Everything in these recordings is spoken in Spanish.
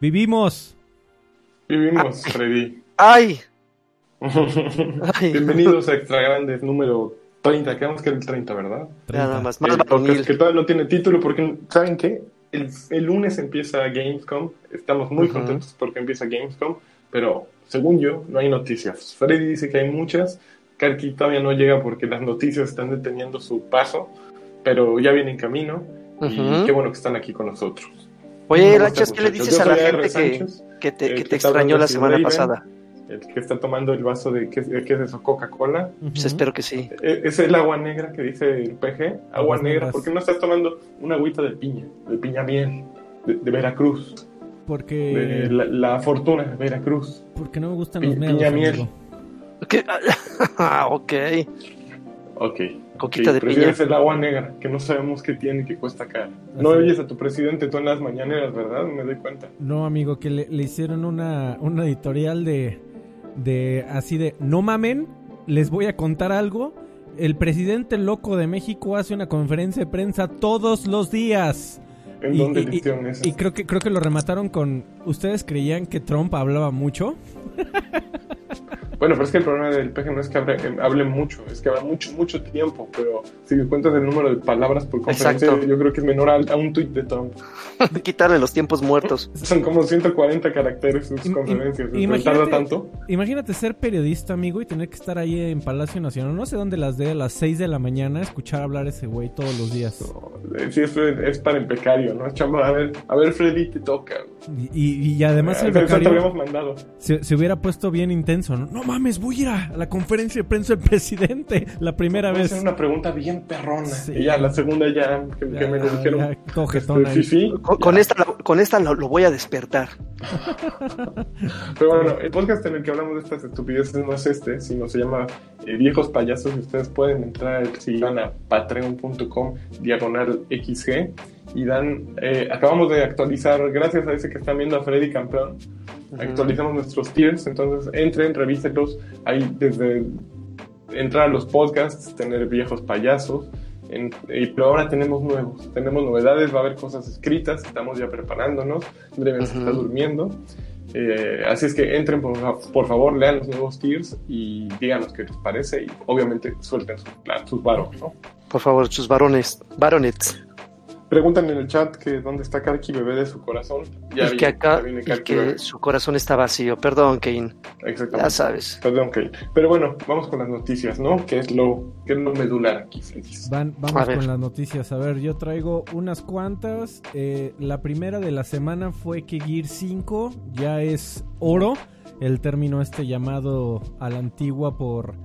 Vivimos. Vivimos, Freddy. ¡Ay! Bienvenidos a Extra Grandes número 30. Quedamos que era el 30, ¿verdad? Nada más. El Más podcast varonil. que todavía no tiene título porque, ¿saben qué? El, el lunes empieza Gamescom. Estamos muy contentos porque empieza Gamescom. Pero, según yo, no hay noticias. Freddy dice que hay muchas. Karki todavía no llega porque las noticias están deteniendo su paso. Pero ya viene en camino. Y qué bueno que están aquí con nosotros. Oye, ¿Cómo Lachas, estás, ¿qué le dices a la gente que, te, que extrañó la semana Raven. pasada? El que está tomando el vaso de. ¿Qué, qué es eso? Coca-Cola. Pues espero que sí. Eh, Es el agua negra que dice el PG. Agua negra. negras. ¿Por qué no estás tomando una agüita de piña? De piña miel. De, de Veracruz. De Porque, la, la fortuna de Veracruz. porque no me gustan Pi- los meados, piña miel. Ah, ok. Ok. Coquita de prefieres piña. el agua negra, que no sabemos qué tiene, que cuesta caro. No Así oyes a tu presidente tú en las mañaneras, ¿verdad? Me doy cuenta. No, amigo, que le, le hicieron una, una editorial de, de así de, no mamen, les voy a contar algo. El presidente loco de México hace una conferencia de prensa todos los días. ¿En Y- dónde y- le hicieron eso? Y creo que, creo que lo remataron con, ¿ustedes creían que Trump hablaba mucho? Bueno, pero es que el problema del PG no es que hable, eh, hable mucho, es que habla mucho, mucho tiempo, pero si cuentas el número de palabras por conferencia, Exacto. yo creo que es menor a, a un tuit de Trump. Quitarle los tiempos muertos. Son como 140 caracteres sus Im- conferencias, ¿pero imagínate- tarda tanto? Imagínate ser periodista, amigo, y tener que estar ahí en Palacio Nacional, no sé dónde las dé, a las 6 de la mañana, escuchar hablar ese güey todos los días. No, eh, sí, esto es, es para el becario, ¿no? Chamba, a ver, a ver, Freddy, te toca. Y, y- y además el eso te habíamos mandado. se, se hubiera puesto bien intenso, ¿no? No mames, voy a ir a la conferencia de prensa del presidente la primera vez. hacer una pregunta bien perrona. Sí. Y ya, la segunda ya, que, que me lo Ya, dijeron. ya, este, Con, ya. con esta, con esta lo, lo voy a despertar. Pero bueno, el podcast en el que hablamos de estas estupideces no es este, sino se llama eh, Viejos Payasos. Y ustedes pueden entrar si van a patreon.com diagonal XG y dan. eh, acabamos de actualizar, gracias a ese que están viendo a Freddy Campeón, actualizamos nuestros tiers. Entonces entren, revísenlos. Ahí desde entrar a los podcasts, tener viejos payasos. En- y- pero ahora tenemos nuevos, tenemos novedades, va a haber cosas escritas, estamos ya preparándonos, Dreven se está durmiendo. Eh, así es que entren, por, por favor, lean los nuevos tiers y díganos qué les parece y obviamente suelten sus, sus varos, ¿no? Por favor, sus varones, varonets. Preguntan en el chat que dónde está Karki, bebé de su corazón. Ya y vi, que acá, ya viene y Karki, que bebé. su corazón está vacío. Perdón, Kane. Exactamente. Ya sabes. Perdón, Kate. Pero bueno, vamos con las noticias, ¿no? Que es lo, que es lo medular aquí. Van, vamos con las noticias. A ver, yo traigo unas cuantas. Eh, la primera de la semana fue que Gear 5 ya es oro. El término este llamado a la antigua por,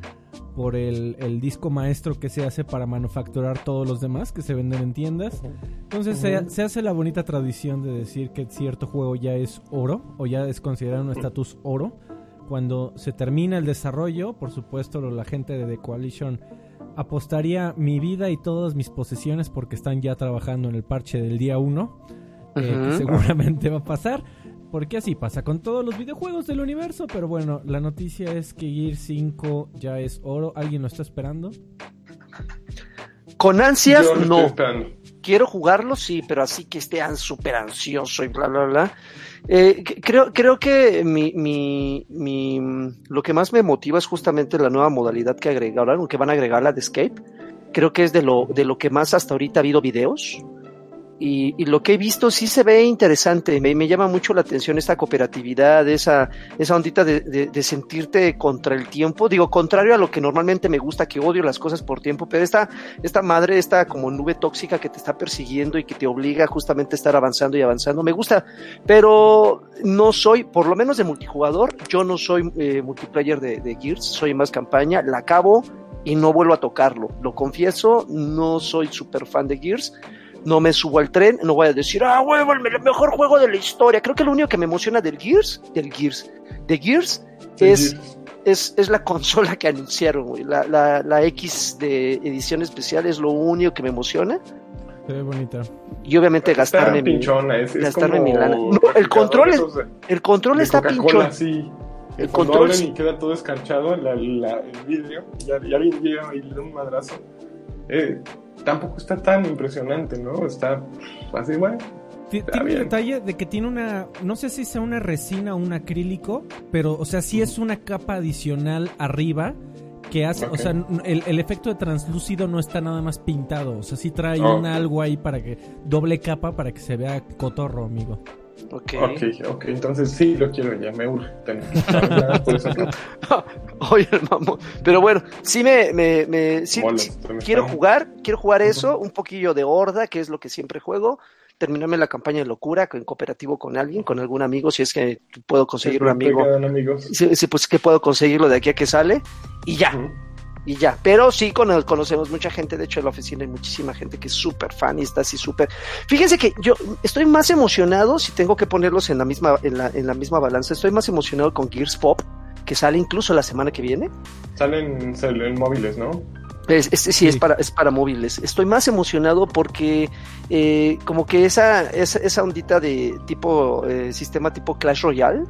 por el, el disco maestro que se hace para manufacturar todos los demás que se venden en tiendas. Entonces se, se hace la bonita tradición de decir que cierto juego ya es oro o ya es considerado un estatus oro. Cuando se termina el desarrollo, por supuesto, la gente de The Coalition apostaría mi vida y todas mis posesiones porque están ya trabajando en el parche del día 1, eh, que seguramente va a pasar. Porque así pasa con todos los videojuegos del universo. Pero bueno, la noticia es que Gear 5 ya es oro. ¿Alguien lo está esperando? Con ansias, Yo no. Quiero jugarlo, sí, pero así que esté súper ansioso y bla, bla, bla. Eh, creo, creo que mi, mi, mi, lo que más me motiva es justamente la nueva modalidad que agregaron, que van a agregar la de Escape. Creo que es de lo, de lo que más hasta ahorita ha habido videos. Y, y lo que he visto sí se ve interesante. Me, me llama mucho la atención esta cooperatividad, esa, esa ondita de, de- de sentirte contra el tiempo. Digo, contrario a lo que normalmente me gusta, que odio las cosas por tiempo, pero esta, esta madre, esta como nube tóxica que te está persiguiendo y que te obliga justamente a estar avanzando y avanzando, me gusta. Pero no soy, por lo menos de multijugador, yo no soy eh, multiplayer de, de Gears, soy más campaña, la acabo y no vuelvo a tocarlo. Lo confieso, no soy súper fan de Gears no me subo al tren, no voy a decir, ah, huevo, el me- mejor juego de la historia. Creo que lo único que me emociona del Gears, del Gears, de Gears, Sí, es, sí. es, es la consola que anunciaron, güey. La, la, la X de edición especial es lo único que me emociona. Se ve bonita. Y obviamente gastarme Está mi, pinchona, es, es gastarme mi lana. No, el control es- el control está pinchón. sí. El Cuando control sí. y queda todo escarchado la- la- el vidrio, ya, ya alguien llega y le da un madrazo. Eh, tampoco está tan impresionante, ¿no? Está así, bueno. tiene un detalle de que tiene una, no sé si sea una resina o un acrílico, pero, o sea, sí es una capa adicional arriba que hace, o sea, el, efecto de translúcido no está nada más pintado, o sea, sí trae un algo ahí para que, doble capa para que se vea cotorro, amigo. Ok, ok, ok, entonces sí lo quiero ya, me urge Oye, mamón, pero bueno, sí me, me, me sí, quiero jugar, quiero jugar eso, un poquillo de horda, que es lo que siempre juego, terminarme la campaña de locura en cooperativo con alguien, con algún amigo, si es que puedo conseguir un amigo. Si, pues que puedo conseguirlo de aquí a que sale y ya. Y ya, pero sí conocemos mucha gente, de hecho en la oficina hay muchísima gente que es súper fan y está así súper... Fíjense que yo estoy más emocionado, si tengo que ponerlos en la misma, en la, en la misma balanza, estoy más emocionado con Gears Pop, que sale incluso la semana que viene. Salen en móviles, ¿no? Este sí, Es, para, es para móviles. Estoy más emocionado porque eh, como que esa, esa, esa, ondita de tipo eh, sistema tipo Clash Royale,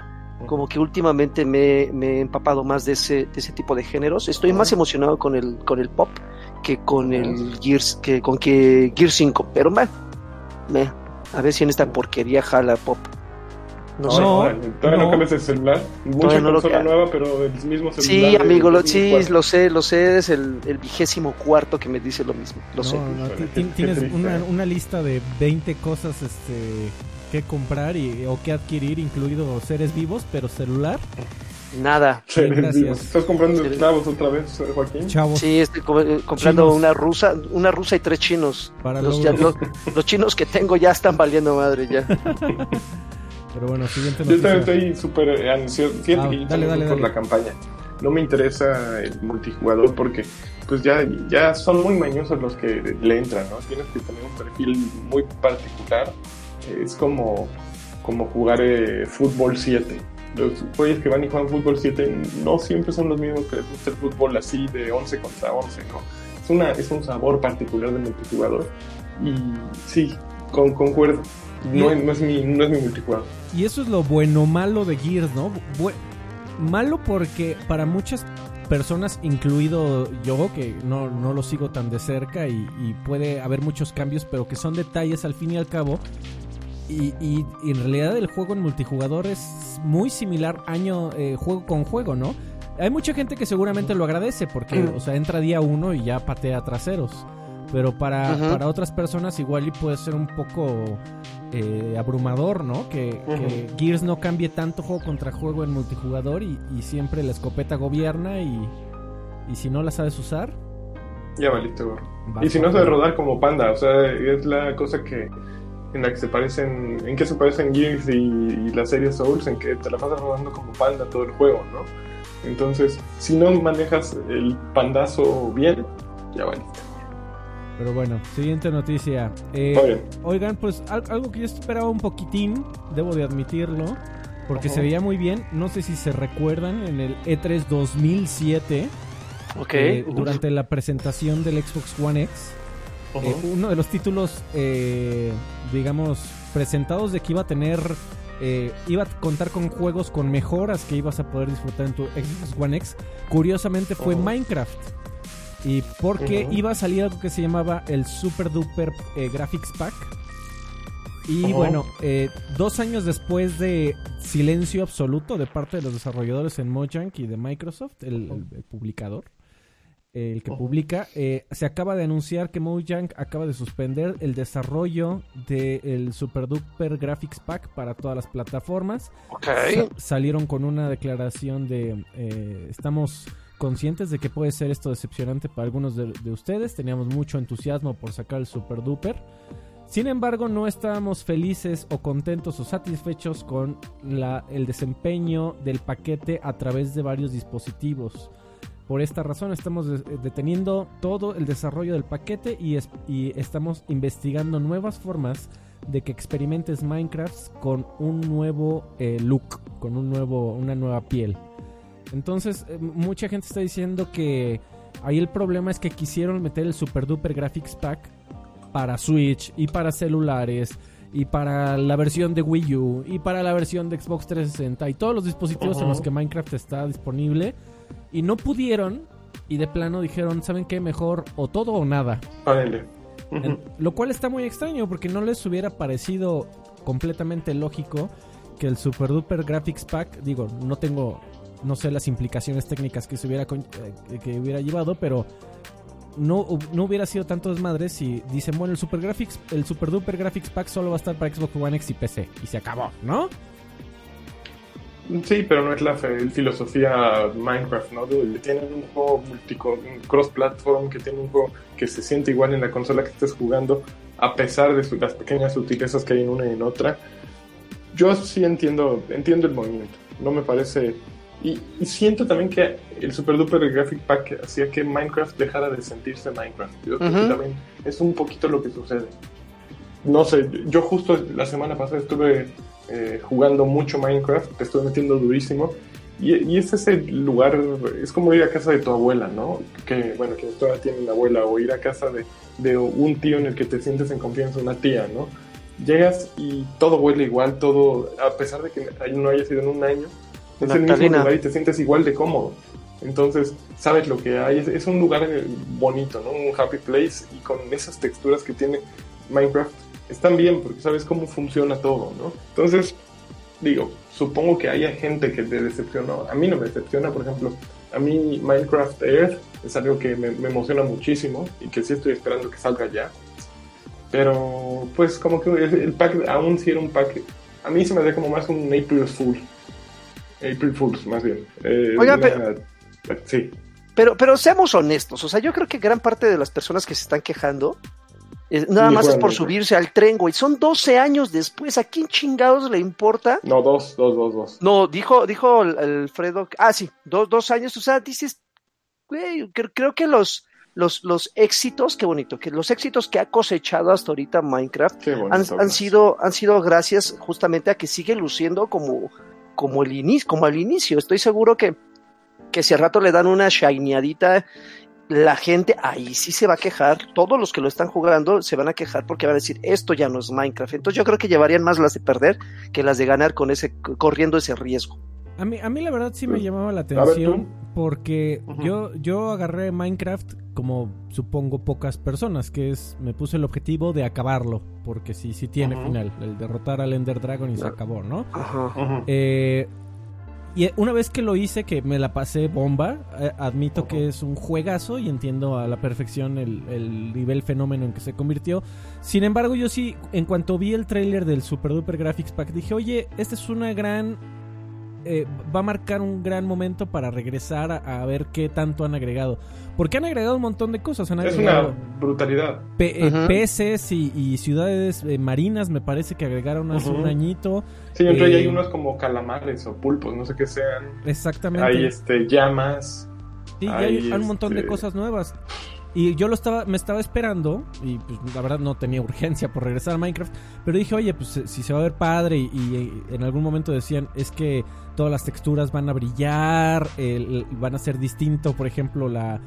como que últimamente me, me, he empapado más de ese, de ese tipo de géneros. Estoy más emocionado con el, con el pop que con el Gears, que con que Gears 5. Pero bueno, me, a ver si en esta porquería jala pop. No, sé. Todavía no, cambias el celular. Mucha no consola nueva, pero el mismo celular. Sí, amigo, lo, sí, lo sé, lo sé. Es el, el, vigésimo cuarto que me dice lo mismo. Lo sé. tienes una, una, lista de 20 cosas este, que comprar y, o que adquirir, incluido seres vivos, pero celular. Nada. ¿Estás comprando chavos otra vez, Joaquín? Chavos. Sí, estoy eh, comprando una rusa, una rusa y tres chinos. Para los, los, los, chinos que tengo ya están valiendo madre ya. Pero bueno, siguiente Yo también estoy súper eh, ansioso. Ah, por la campaña. No me interesa el multijugador porque pues ya, ya son muy mañosos los que le entran, ¿no? Tienes que tener un perfil muy particular. Es como, como jugar eh, fútbol 7. Los jugadores que van y juegan fútbol 7 no siempre son los mismos que les gusta el fútbol así de 11 contra 11, ¿no? Es, una, es un sabor particular de multijugador. Y sí, con, concuerdo. No, es mi, no es mi multijugador. Y eso es lo bueno malo de Gears, ¿no? malo porque para muchas personas, incluido yo, que no, no lo sigo tan de cerca y, puede haber muchos cambios, pero que son detalles al fin y al cabo. Y, y, en realidad el juego en multijugador es muy similar año eh, juego con juego, ¿no? Hay mucha gente que seguramente lo agradece porque, o sea, entra día uno y ya patea traseros. Pero para, para otras personas igual y puede ser un poco eh, abrumador, ¿no? Que, Gears no cambie tanto juego contra juego en multijugador y, siempre la escopeta gobierna y, y, si no la sabes usar... Ya valiste, Y si no sabes rodar como panda, o sea, es la cosa que en la que se parecen, en que se parecen Gears y, la serie Souls, en que te la pasas rodando como panda todo el juego, ¿no? Entonces, si no manejas el pandazo bien, ya valiste. Pero bueno, siguiente noticia. Eh, oigan, pues algo que yo esperaba un poquitín, debo de admitirlo, porque se veía muy bien. No sé si se recuerdan en el E3 2007, okay. Eh, durante la presentación del Xbox One X, eh, uno de los títulos, digamos, presentados de que iba a tener, iba a contar con juegos con mejoras que ibas a poder disfrutar en tu Xbox One X, curiosamente fue Minecraft. Y porque iba a salir algo que se llamaba el Super Duper eh, Graphics Pack. Y bueno, eh, dos años después de silencio absoluto de parte de los desarrolladores en Mojang y de Microsoft, el, publicador, el que publica, eh, se acaba de anunciar que Mojang acaba de suspender el desarrollo del Super Duper Graphics Pack para todas las plataformas. salieron con una declaración de estamos conscientes de que puede ser esto decepcionante para algunos de, ustedes. Teníamos mucho entusiasmo por sacar el Super Duper. Sin embargo, no estábamos felices o contentos o satisfechos con la, el desempeño del paquete a través de varios dispositivos. Por esta razón estamos deteniendo todo el desarrollo del paquete y, y, estamos investigando nuevas formas de que experimentes Minecraft con un nuevo eh, look, con un nuevo, una nueva piel. Entonces, eh, mucha gente está diciendo que ahí el problema es que quisieron meter el Super Duper Graphics Pack para Switch y para celulares y para la versión de Wii U y para la versión de Xbox 360 y todos los dispositivos en los que Minecraft está disponible y no pudieron y de plano dijeron, ¿saben qué? Mejor o todo o nada. lo cual está muy extraño porque no les hubiera parecido completamente lógico que el Super Duper Graphics Pack, digo, no tengo, no sé las implicaciones técnicas que se hubiera, eh, que hubiera llevado, pero no, no hubiera sido tanto desmadre si dicen, bueno, el Super Graphics, el Super Duper Graphics Pack solo va a estar para Xbox One X y PC. Y se acabó, ¿no? Sí, pero no es la filosofía Minecraft, ¿no? Tienen un juego cross-platform, que tiene un juego que se siente igual en la consola que estés jugando, a pesar de las pequeñas sutilezas que hay en una y en otra. Yo sí entiendo, entiendo el movimiento. No me parece y, siento también que el Super Duper Graphic Pack hacía que Minecraft dejara de sentirse Minecraft. Yo creo que también es un poquito lo que sucede. No sé, yo justo la semana pasada estuve eh, jugando mucho Minecraft, te estuve metiendo durísimo. Y, y, es ese lugar, es como ir a casa de tu abuela, ¿no? Que, bueno, que todavía tienen abuela, o ir a casa de, de un tío en el que te sientes en confianza, una tía, ¿no? Llegas y todo huele igual, todo, a pesar de que no haya sido en un año, es el mismo lugar y te sientes igual de cómodo. Entonces, sabes lo que hay. Es, un lugar eh, bonito, ¿no? Un happy place y con esas texturas que tiene Minecraft están bien porque sabes cómo funciona todo, ¿no? Entonces, digo, supongo que haya gente que te decepcionó. A mí no me decepciona, por ejemplo, a mí Minecraft Earth es algo que me, emociona muchísimo y que sí estoy esperando que salga ya. Pero, pues, como que el, pack, aún si era un pack, a mí se me da como más un April Fool April Fools, más bien. Eh, Oiga, pero, sí. Pero, pero seamos honestos, o sea, yo creo que gran parte de las personas que se están quejando, nada más es por subirse al tren, güey. Son 12 años después, ¿a quién chingados le importa? No, dos, dos, dos, dos. No, dijo, dijo Alfredo, ah, sí, dos, dos años, o sea, dices, güey, creo, que los, los, los éxitos, qué bonito, que los éxitos que ha cosechado hasta ahorita Minecraft han, han, sido, han sido gracias justamente a que sigue luciendo como como el inicio, como al inicio. Estoy seguro que, que si al rato le dan una shineadita, la gente ahí sí se va a quejar. Todos los que lo están jugando se van a quejar porque van a decir esto ya no es Minecraft. Entonces yo creo que llevarían más las de perder que las de ganar con ese, corriendo ese riesgo. A mí, a mí la verdad sí me llamaba la atención porque yo, yo agarré Minecraft como supongo pocas personas, que es, me puse el objetivo de acabarlo, porque sí, sí tiene final, el derrotar al Ender Dragon y se acabó, ¿no? Eh, y una vez que lo hice, que me la pasé bomba, eh, admito que es un juegazo y entiendo a la perfección el, el, nivel fenómeno en que se convirtió. Sin embargo, yo sí, en cuanto vi el trailer del Super Duper Graphics Pack, dije, oye, esta es una gran eh, va a marcar un gran momento para regresar a, ver qué tanto han agregado. Porque han agregado un montón de cosas. es una brutalidad. Eh, peces y, ciudades eh, marinas, me parece que agregaron hace un añito. Sí, entre hay unos como calamares o pulpos, no sé qué sean. Exactamente. Hay este, llamas. Sí, hay, un montón de este, cosas nuevas. Y yo lo estaba, me estaba esperando, y pues la verdad no tenía urgencia por regresar a Minecraft, pero dije, oye, pues si se va a ver padre, y, en algún momento decían, es que todas las texturas van a brillar, van a ser distinto, por ejemplo, la,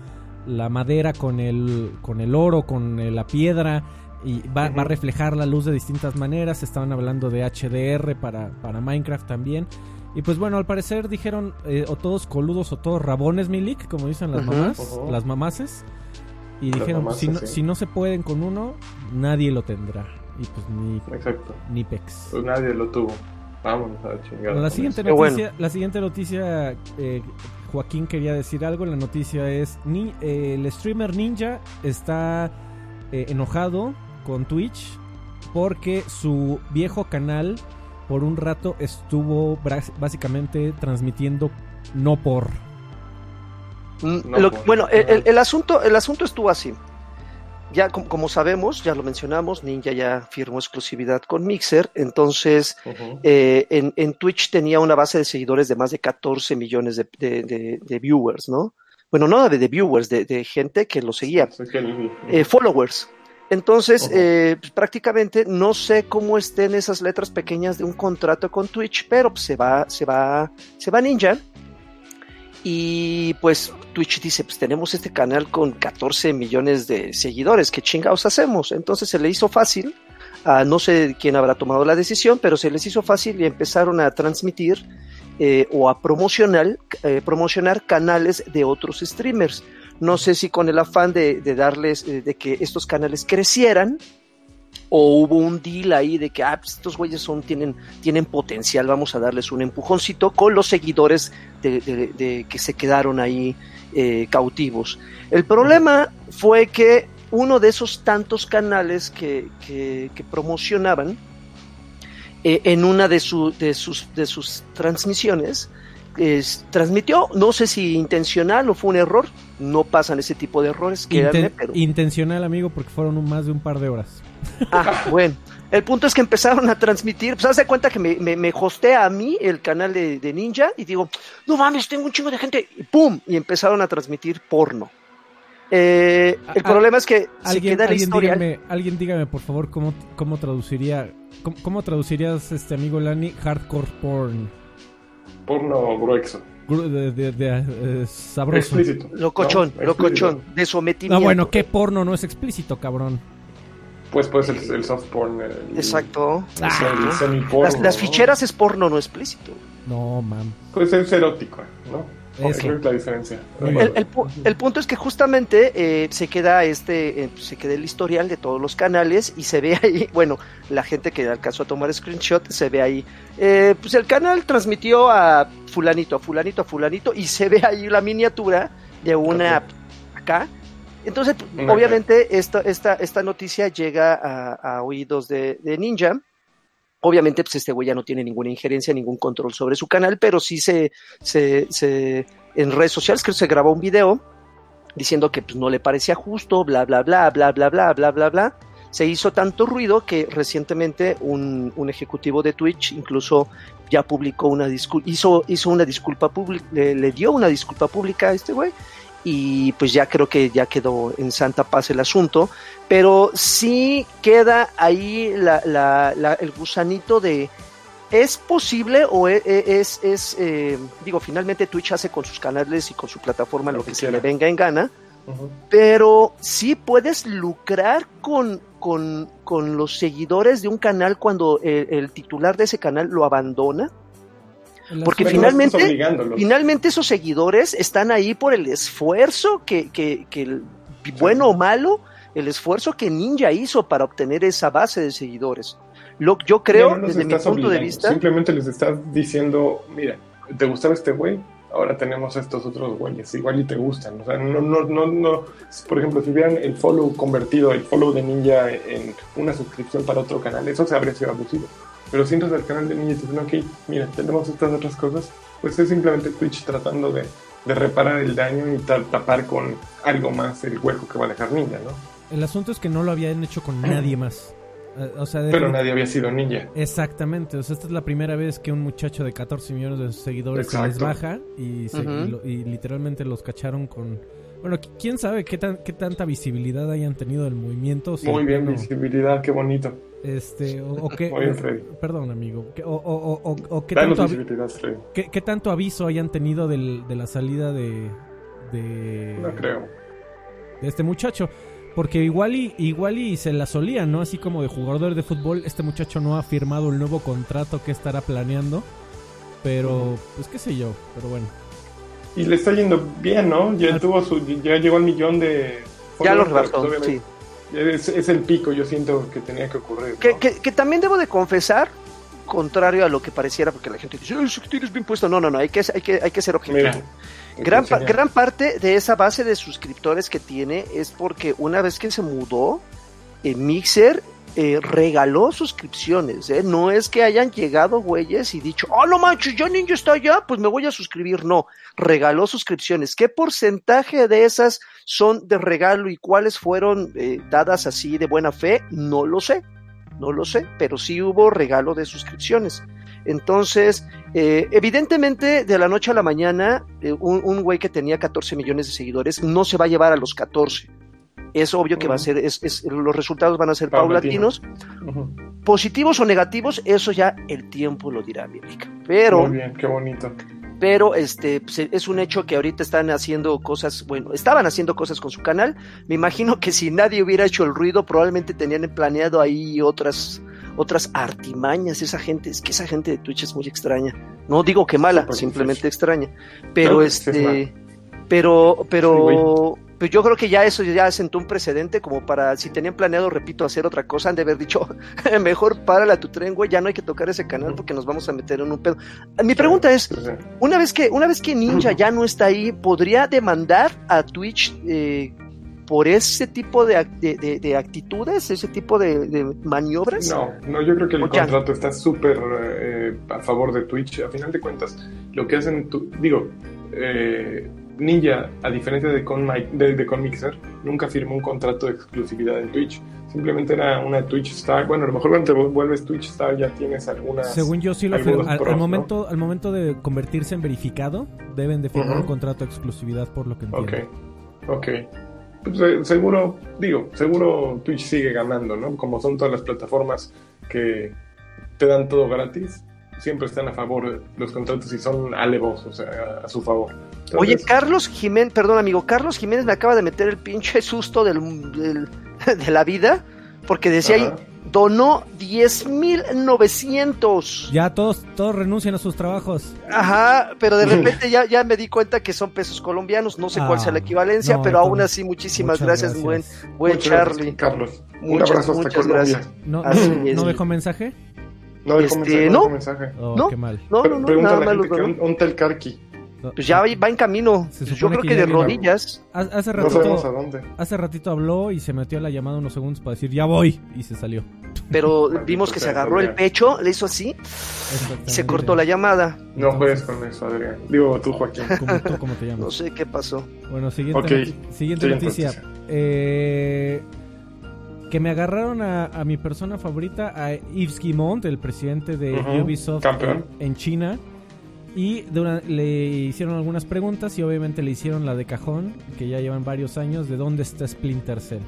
madera con el, con el oro, con la piedra, y va, a reflejar la luz de distintas maneras, estaban hablando de HDR para, para Minecraft también. Y pues bueno, al parecer dijeron eh, o todos coludos o todos rabones, Milik, como dicen las mamás, las mamaces. Y dijeron, si no, si no se pueden con uno, nadie lo tendrá. Y pues ni, Exacto. ni Pex. Pues nadie lo tuvo. Vámonos a chingar. la, siguiente noticia, la siguiente noticia, eh, Joaquín quería decir algo. La noticia es: ni, eh, el streamer Ninja está eh, enojado con Twitch porque su viejo canal por un rato estuvo básicamente transmitiendo no por Mm, bueno, el, asunto, el asunto estuvo así. Ya como, sabemos, ya lo mencionamos, Ninja ya firmó exclusividad con Mixer, entonces eh, en, Twitch tenía una base de seguidores de más de 14 millones de, viewers, ¿no? Bueno, no de, viewers, de, gente que lo seguía, eh, followers. Entonces, eh, pues, prácticamente no sé cómo estén esas letras pequeñas de un contrato con Twitch, pero pues, se va, se va, se va Ninja y pues Twitch dice, pues tenemos este canal con 14 millones de seguidores, ¿qué chingados hacemos? Entonces se le hizo fácil, no sé quién habrá tomado la decisión, pero se les hizo fácil y empezaron a transmitir eh, o a promocionar, eh, promocionar canales de otros streamers. No sé si con el afán de, darles, eh, de que estos canales crecieran, o hubo un deal ahí de que ah, pues, estos güeyes son, tienen, tienen potencial, vamos a darles un empujoncito con los seguidores de, que se quedaron ahí eh, cautivos. El problema fue que uno de esos tantos canales que, que, promocionaban eh, en una de, de, sus, de sus transmisiones transmitió, no sé si intencional o fue un error, no pasan ese tipo de errores. que Intencional, amigo, porque fueron más de un par de horas. Ah, bueno. El punto es que empezaron a transmitir, pues hace cuenta que me, me, me hostea a mí el canal de, Ninja y digo, no mames, tengo un chingo de gente, y ¡pum! Y empezaron a transmitir porno. Eh, el problema es que alguien, queda alguien Dígame, alguien dígame, por favor, cómo, cómo traduciría, cómo, traducirías, este amigo Lani, hardcore porn. Porno grueso. De, de, eh, sabroso. Explícito. Locochón, locochón, de sometimiento. Ah, bueno, ¿qué porno no es explícito, cabrón? Pues puede ser el soft porn. Exacto. las, ficheras es porno no explícito. No, man. Puede ser erótico, ¿no? Eso. es la diferencia. El, punto es que justamente eh, se queda este, eh, se queda el historial de todos los canales y se ve ahí, bueno, la gente que alcanzó a tomar screenshot, se ve ahí, eh, pues el canal transmitió a fulanito, a fulanito, a fulanito y se ve ahí la miniatura de una acá entonces, obviamente, esta, esta, esta noticia llega a, oídos de, Ninja. Obviamente, pues este güey ya no tiene ninguna injerencia, ningún control sobre su canal, pero sí se, se, en redes sociales creo que se grabó un video diciendo que pues, no le parecía justo, bla, bla, bla, bla, bla, bla, bla, bla, bla. Se hizo tanto ruido que recientemente un, un ejecutivo de Twitch incluso ya publicó una disculpa, hizo, hizo una disculpa pública, le, le, dio una disculpa pública a este güey y pues ya creo que ya quedó en santa paz el asunto, pero sí queda ahí el gusanito de ¿Es posible o e, e, es, es, eh, digo, finalmente Twitch hace con sus canales y con su plataforma lo, que, se le venga en gana, pero sí puedes lucrar con, con, con, los seguidores de un canal cuando el, titular de ese canal lo abandona? Porque finalmente, finalmente esos seguidores están ahí por el esfuerzo que, que, que bueno o malo, el esfuerzo que Ninja hizo para obtener esa base de seguidores. Lo, yo creo, desde mi punto de vista. Simplemente les estás diciendo, mira, ¿te gustaba este güey? Ahora tenemos estos otros güeyes, igual y te gustan. O sea, no, no, no, no. Por ejemplo, si hubieran el follow convertido, el follow de Ninja en una suscripción para otro canal, eso se habría sido abusivo. Pero si entras al canal de Ninja y te dicen, ok, mira, tenemos estas otras cosas, pues es simplemente Twitch tratando de, reparar el daño y tapar con algo más el hueco que va a dejar Ninja, ¿no? El asunto es que no lo habían hecho con nadie más. Eh, o sea, Pero nadie había sido ninja. Exactamente. O sea, esta es la primera vez que un muchacho de 14 millones de seguidores se les baja y, y, literalmente los cacharon con bueno, quién sabe qué, tan, qué tanta visibilidad hayan tenido el movimiento. Muy bien, visibilidad, qué bonito. Este, o, qué. Perdón, amigo. o, qué, tanto qué, tanto aviso hayan tenido del, de la salida de. de no creo. De este muchacho. Porque igual y, igual y se la solían, ¿no? Así como de jugador de fútbol, este muchacho no ha firmado el nuevo contrato que estará planeando. Pero, pues qué sé yo, pero bueno. Y le está yendo bien, ¿no? Ya tuvo su, ya llegó al millón de. Ya lo rebasó, sí. Es, el pico, yo siento que tenía que ocurrir. Que, también debo de confesar, contrario a lo que pareciera, porque la gente dice, que tienes bien puesto. No, no, no, hay que, hay que, hay que ser objetivo. gran, gran parte de esa base de suscriptores que tiene es porque una vez que se mudó, en Mixer eh, regaló suscripciones, ¿eh? No es que hayan llegado güeyes y dicho, oh, no manches, ya Ninja está allá, pues me voy a suscribir. No, regaló suscripciones. ¿Qué porcentaje de esas son de regalo y cuáles fueron eh, dadas así de buena fe? No lo sé, no lo sé, pero sí hubo regalo de suscripciones. Entonces, evidentemente, de la noche a la mañana, un, un güey que tenía 14 millones de seguidores no se va a llevar a los 14 es obvio que va a ser, es, los resultados van a ser paulatinos, positivos o negativos, eso ya el tiempo lo dirá, Mímica. Pero, Muy bien, qué bonito. Pero este pues, es un hecho que ahorita están haciendo cosas, bueno, estaban haciendo cosas con su canal. Me imagino que si nadie hubiera hecho el ruido, probablemente tenían planeado ahí otras otras artimañas. Esa gente, es que esa gente de Twitch es muy extraña. No digo que mala, simplemente extraña. Pero este, pero, pero pues yo creo que ya eso ya sentó un precedente como para, si tenían planeado, repito, hacer otra cosa, han de haber dicho, mejor párala tu tren, güey, ya no hay que tocar ese canal porque nos vamos a meter en un pedo. Mi pregunta es, una vez que, una vez que Ninja ya no está ahí, ¿podría demandar a Twitch eh, por ese tipo de, de, actitudes, ese tipo de, maniobras? No, no, yo creo que el contrato está súper eh, a favor de Twitch. A final de cuentas, lo que hacen, digo, eh, Ninja, a diferencia de, Con, de, de Mixer, nunca firmó un contrato de exclusividad en Twitch. Simplemente era una Twitch Star. Bueno, a lo mejor cuando te vuelves Twitch Star ya tienes algunas. Según yo sí lo firmó. Al, momento, al momento de convertirse en verificado, deben de firmar un contrato de exclusividad por lo que entiendo. Ok, ok. Pues, eh, seguro, digo, seguro Twitch sigue ganando, ¿no? Como son todas las plataformas que te dan todo gratis siempre están a favor los contratos y son alevos, o sea, a su favor. Oye, Carlos Jiménez, perdón amigo, Carlos Jiménez me acaba de meter el pinche susto del, de la vida, porque decía ahí, donó 10.900. Ya todos, todos renuncian a sus trabajos. Ajá, pero de repente ya, ya me di cuenta que son pesos colombianos, no sé cuál sea la ah, equivalencia, pero aún así muchísimas gracias, buen, buen Charlie. Carlos, un abrazo hasta Colombia. ¿No, ¿no dejó mensaje? No, este, no, mensaje. Oh, no, qué mal. no, no, no, nada malo. Un, tel carqui. Pues ya va en camino. Yo creo que, de rodillas. Hace ratito, a dónde. Hace ratito habló y se metió a la llamada unos segundos para decir ya voy y se salió. Pero vimos que se agarró el pecho, le hizo así y se cortó la llamada. No juegues con eso, Adrián. Digo tú, Joaquín. ¿Cómo, tú, cómo te llamas? No sé qué pasó. Bueno, siguiente, siguiente noticia. Eh, que me agarraron a, mi persona favorita, a Yves Guimont, el presidente de Ubisoft en, China. Y le hicieron algunas preguntas y obviamente le hicieron la de cajón, que ya llevan varios años, de dónde está Splinter Cell.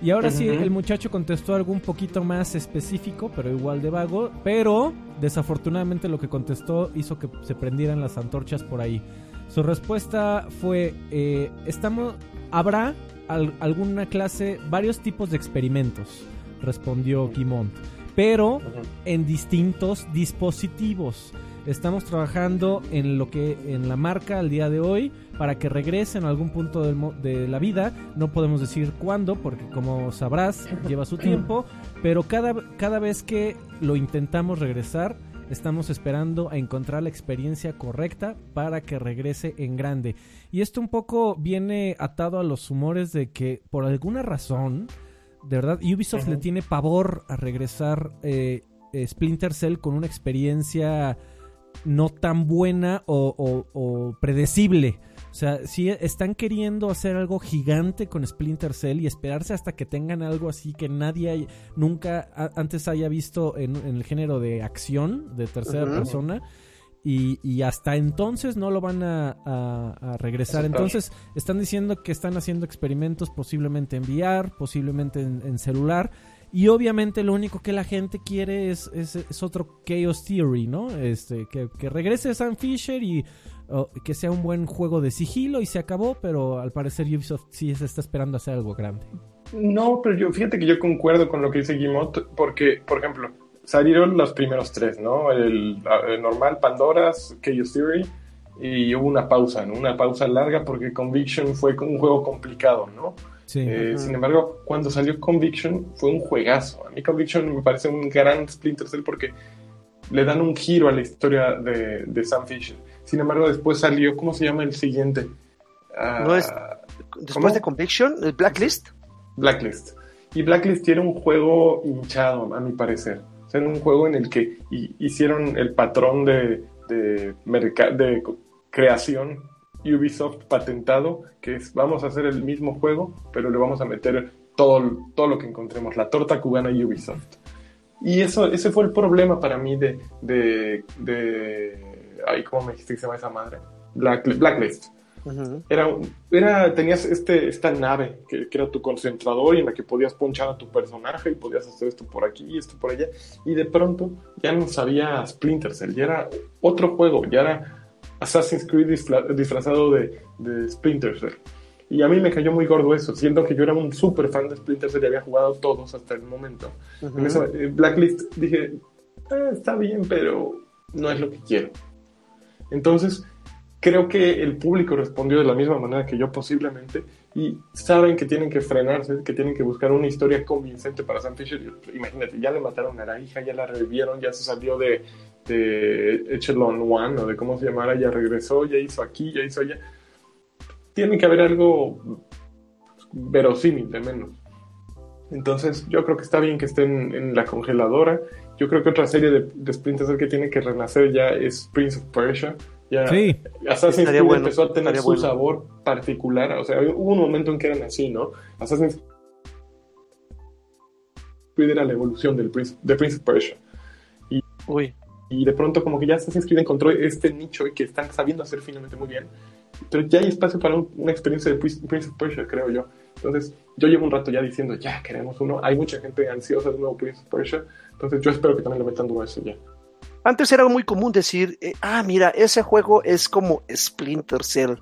Y ahora sí, el muchacho contestó algo un poquito más específico, pero igual de vago. Pero desafortunadamente lo que contestó hizo que se prendieran las antorchas por ahí. Su respuesta fue, eh, estamos, habrá alguna clase, varios tipos de experimentos, respondió Kimont, pero en distintos dispositivos. Estamos trabajando en lo que en la marca al día de hoy para que regrese en algún punto de la vida. No podemos decir cuándo, porque como sabrás, lleva su tiempo, pero cada, cada vez que lo intentamos regresar, estamos esperando a encontrar la experiencia correcta para que regrese en grande. Y esto un poco viene atado a los humores de que por alguna razón, de verdad, Ubisoft le tiene pavor a regresar eh, Splinter Cell con una experiencia no tan buena o predecible. O sea, si están queriendo hacer algo gigante con Splinter Cell y esperarse hasta que tengan algo así que nadie nunca antes haya visto en, el género de acción de tercera persona. Y, hasta entonces no lo van a, regresar. Entonces están diciendo que están haciendo experimentos posiblemente en VR, posiblemente en, celular. Y obviamente lo único que la gente quiere es, es, otro Chaos Theory, ¿no? Este, que, que regrese Sam Fisher y que sea un buen juego de sigilo y se acabó, pero al parecer Ubisoft sí se está esperando hacer algo grande. No, pero yo fíjate que yo concuerdo con lo que dice Guimot, porque, por ejemplo, salieron los primeros tres, ¿no? El, normal, Pandora's, Chaos Theory, y hubo una pausa, ¿no? Una pausa larga porque Conviction fue un juego complicado, ¿no? Sí. Eh, sin embargo, cuando salió Conviction fue un juegazo. A mí Conviction me parece un gran Splinter Cell porque le dan un giro a la historia de, de Sam Fisher sin embargo, después salió, ¿cómo se llama el siguiente? Ah, ¿No es después de Conviction? ¿El Blacklist? Blacklist. Y Blacklist era un juego hinchado, a mi parecer. O sea, era un juego en el que hicieron el patrón de, de, de creación Ubisoft patentado, que es vamos a hacer el mismo juego, pero le vamos a meter todo, todo lo que encontremos, la torta cubana Ubisoft. Y eso, ese fue el problema para mí de, de ay, ¿cómo me dijiste que se llama esa madre? Blacklist. era, era, tenías este, esta nave que, era tu concentrador y en la que podías ponchar a tu personaje y podías hacer esto por aquí y esto por allá. Y de pronto ya no sabía Splinter Cell, ya era otro juego, ya era Assassin's Creed disfrazado de, de Splinter Cell. Y a mí me cayó muy gordo eso, siendo que yo era un súper fan de Splinter Cell y había jugado todos hasta el momento. En esa, eh, Blacklist dije, ah, está bien, pero no es lo que quiero. Entonces, creo que el público respondió de la misma manera que yo posiblemente y saben que tienen que frenarse, que tienen que buscar una historia convincente para Sam Fisher. Imagínate, ya le mataron a la hija, ya la revivieron, ya se salió de, de Echelon One o de cómo se llamara, ya regresó, ya hizo aquí, ya hizo allá. Tiene que haber algo verosímil de menos. Entonces, yo creo que está bien que estén en la congeladora. Yo creo que otra serie de, de Splinter que tiene que renacer ya es Prince of Persia. Ya Sí. Assassin's Estaría Creed bueno, empezó a tener su bueno. sabor particular. O sea, hubo un momento en que eran así, ¿no? Assassin's Creed era la evolución del Prince, de Prince of Persia. Uy, Y de pronto como que ya Assassin's Creed encontró este nicho y que están sabiendo hacer finalmente muy bien. Pero ya hay espacio para un- una experiencia de Prince Prince of Persia, creo yo. Entonces, yo llevo un rato ya diciendo, ya queremos uno. Hay mucha gente ansiosa de un nuevo Prince of Persia. Entonces, yo espero que también le metan duro a eso ya. Antes era muy común decir, eh, ah, mira, ese juego es como Splinter Cell.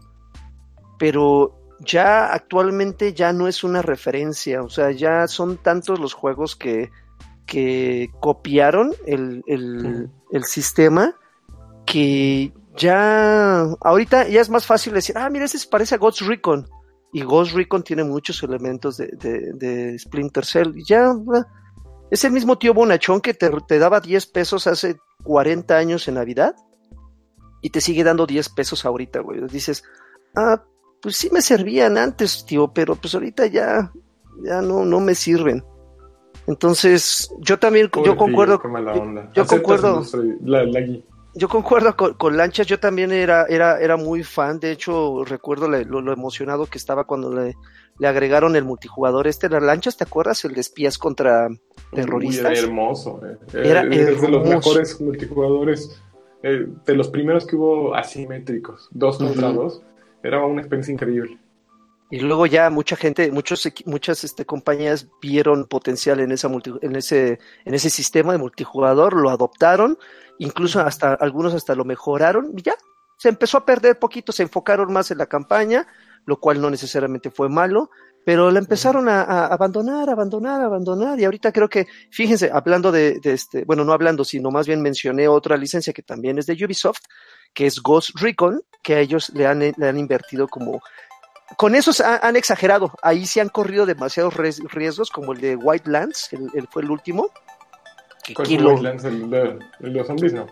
Pero ya actualmente ya no es una referencia. O sea, ya son tantos los juegos que, que copiaron el, el- el sistema que ya ahorita ya es más fácil decir, ah, mira, ese se parece a Ghost Recon. Y Ghost Recon tiene muchos elementos de, de- de Splinter Cell. Y ya, ah, es el mismo tío Bonachón que te, te daba 10 pesos hace 40 años en Navidad y te sigue dando 10 pesos ahorita, güey. Dices, ah, pues sí me servían antes, tío, pero pues ahorita ya, ya no, no me sirven. Entonces, yo también, yo concuerdo, tío, onda. yo concuerdo. La, la yo concuerdo con, con Lanchas, yo también era, era, era muy fan, de hecho recuerdo le- lo, lo emocionado que estaba cuando le, le agregaron el multijugador este, las Lanchas, ¿te acuerdas? El de espías contra terroristas. era hermoso. eh. Era Eh, es de los mejores multijugadores, eh, de los primeros que hubo asimétricos, dos contra dos. Era una experiencia increíble. Y luego ya mucha gente, muchos, muchas este, compañías vieron potencial en, esa multi- en, ese, en ese sistema de multijugador, lo adoptaron, incluso hasta algunos hasta lo mejoraron y ya, se empezó a perder poquito, se enfocaron más en la campaña, lo cual no necesariamente fue malo, pero la empezaron a, a abandonar, abandonar, abandonar, y ahorita creo que, fíjense, hablando de, de este, bueno, no hablando, sino más bien mencioné otra licencia que también es de Ubisoft, que es Ghost Recon, que a ellos le han, le han invertido como con eso se han, han exagerado. Ahí sí han corrido demasiados ries- riesgos, como el de White Lands, el, el- fue el último. Que ¿Cuál fue Wildlands? el, de, el de los zombies? No.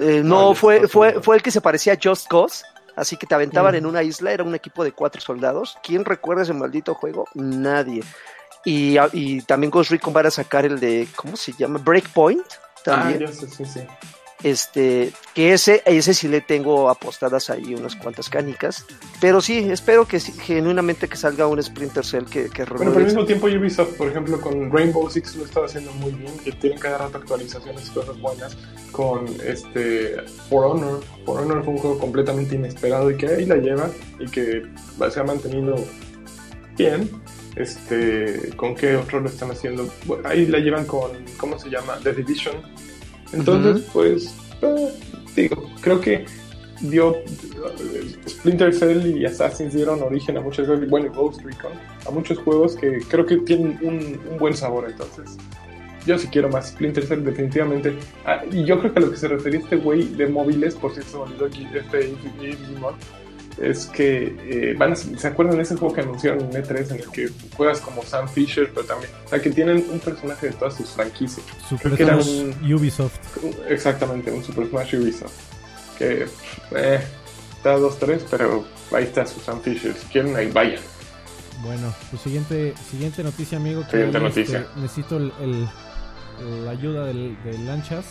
eh, Ah, no, Just fue, fue, fue el que se parecía a Just Cause. Así que te aventaban Mm. en una isla, era un equipo de cuatro soldados. ¿Quién recuerda ese maldito juego? Nadie. Y, y también Ghost Recon van a sacar el de, ¿cómo se llama? Breakpoint. También. Ah, ya sé, sí, sí. Este que ese ese sí le tengo apostadas ahí unas cuantas canicas pero sí espero que genuinamente que salga un Splinter Cell que, que Bueno, pero al mismo tiempo Ubisoft, por ejemplo, con Rainbow Six lo estaba haciendo muy bien, que tienen cada rato actualizaciones y cosas buenas. Con este For Honor, For Honor fue un juego completamente inesperado y que ahí la lleva y que se ha mantenido bien. Este, ¿con qué otro lo están haciendo? Bueno, ahí la llevan con, ¿cómo se llama? The Division. Entonces, pues, eh, digo, creo que dio eh, Splinter Cell y Assassin's dieron origen a muchos juegos, bueno, Ghost Recon, a muchos juegos que creo que tienen un, un buen sabor, entonces. Yo sí quiero más Splinter Cell, definitivamente. Ah, y yo creo que a lo que se refería este güey de móviles, por cierto, se me olvidó aquí, este Digimon, es que eh, van a- ¿se acuerdan de ese juego que anunciaron en E3 en el que juegas como Sam Fisher, pero también, o sea, que tienen un personaje de todas sus franquicias? Super que era Smash Ubisoft. Exactamente, un Super Smash Ubisoft. Que eh, está 2-3, pero ahí está Susan Fisher. Si quieren, ahí vayan. Bueno, pues siguiente, siguiente noticia, amigo. que Siguiente noticia. necesito el, el- la ayuda del, de Lanchas.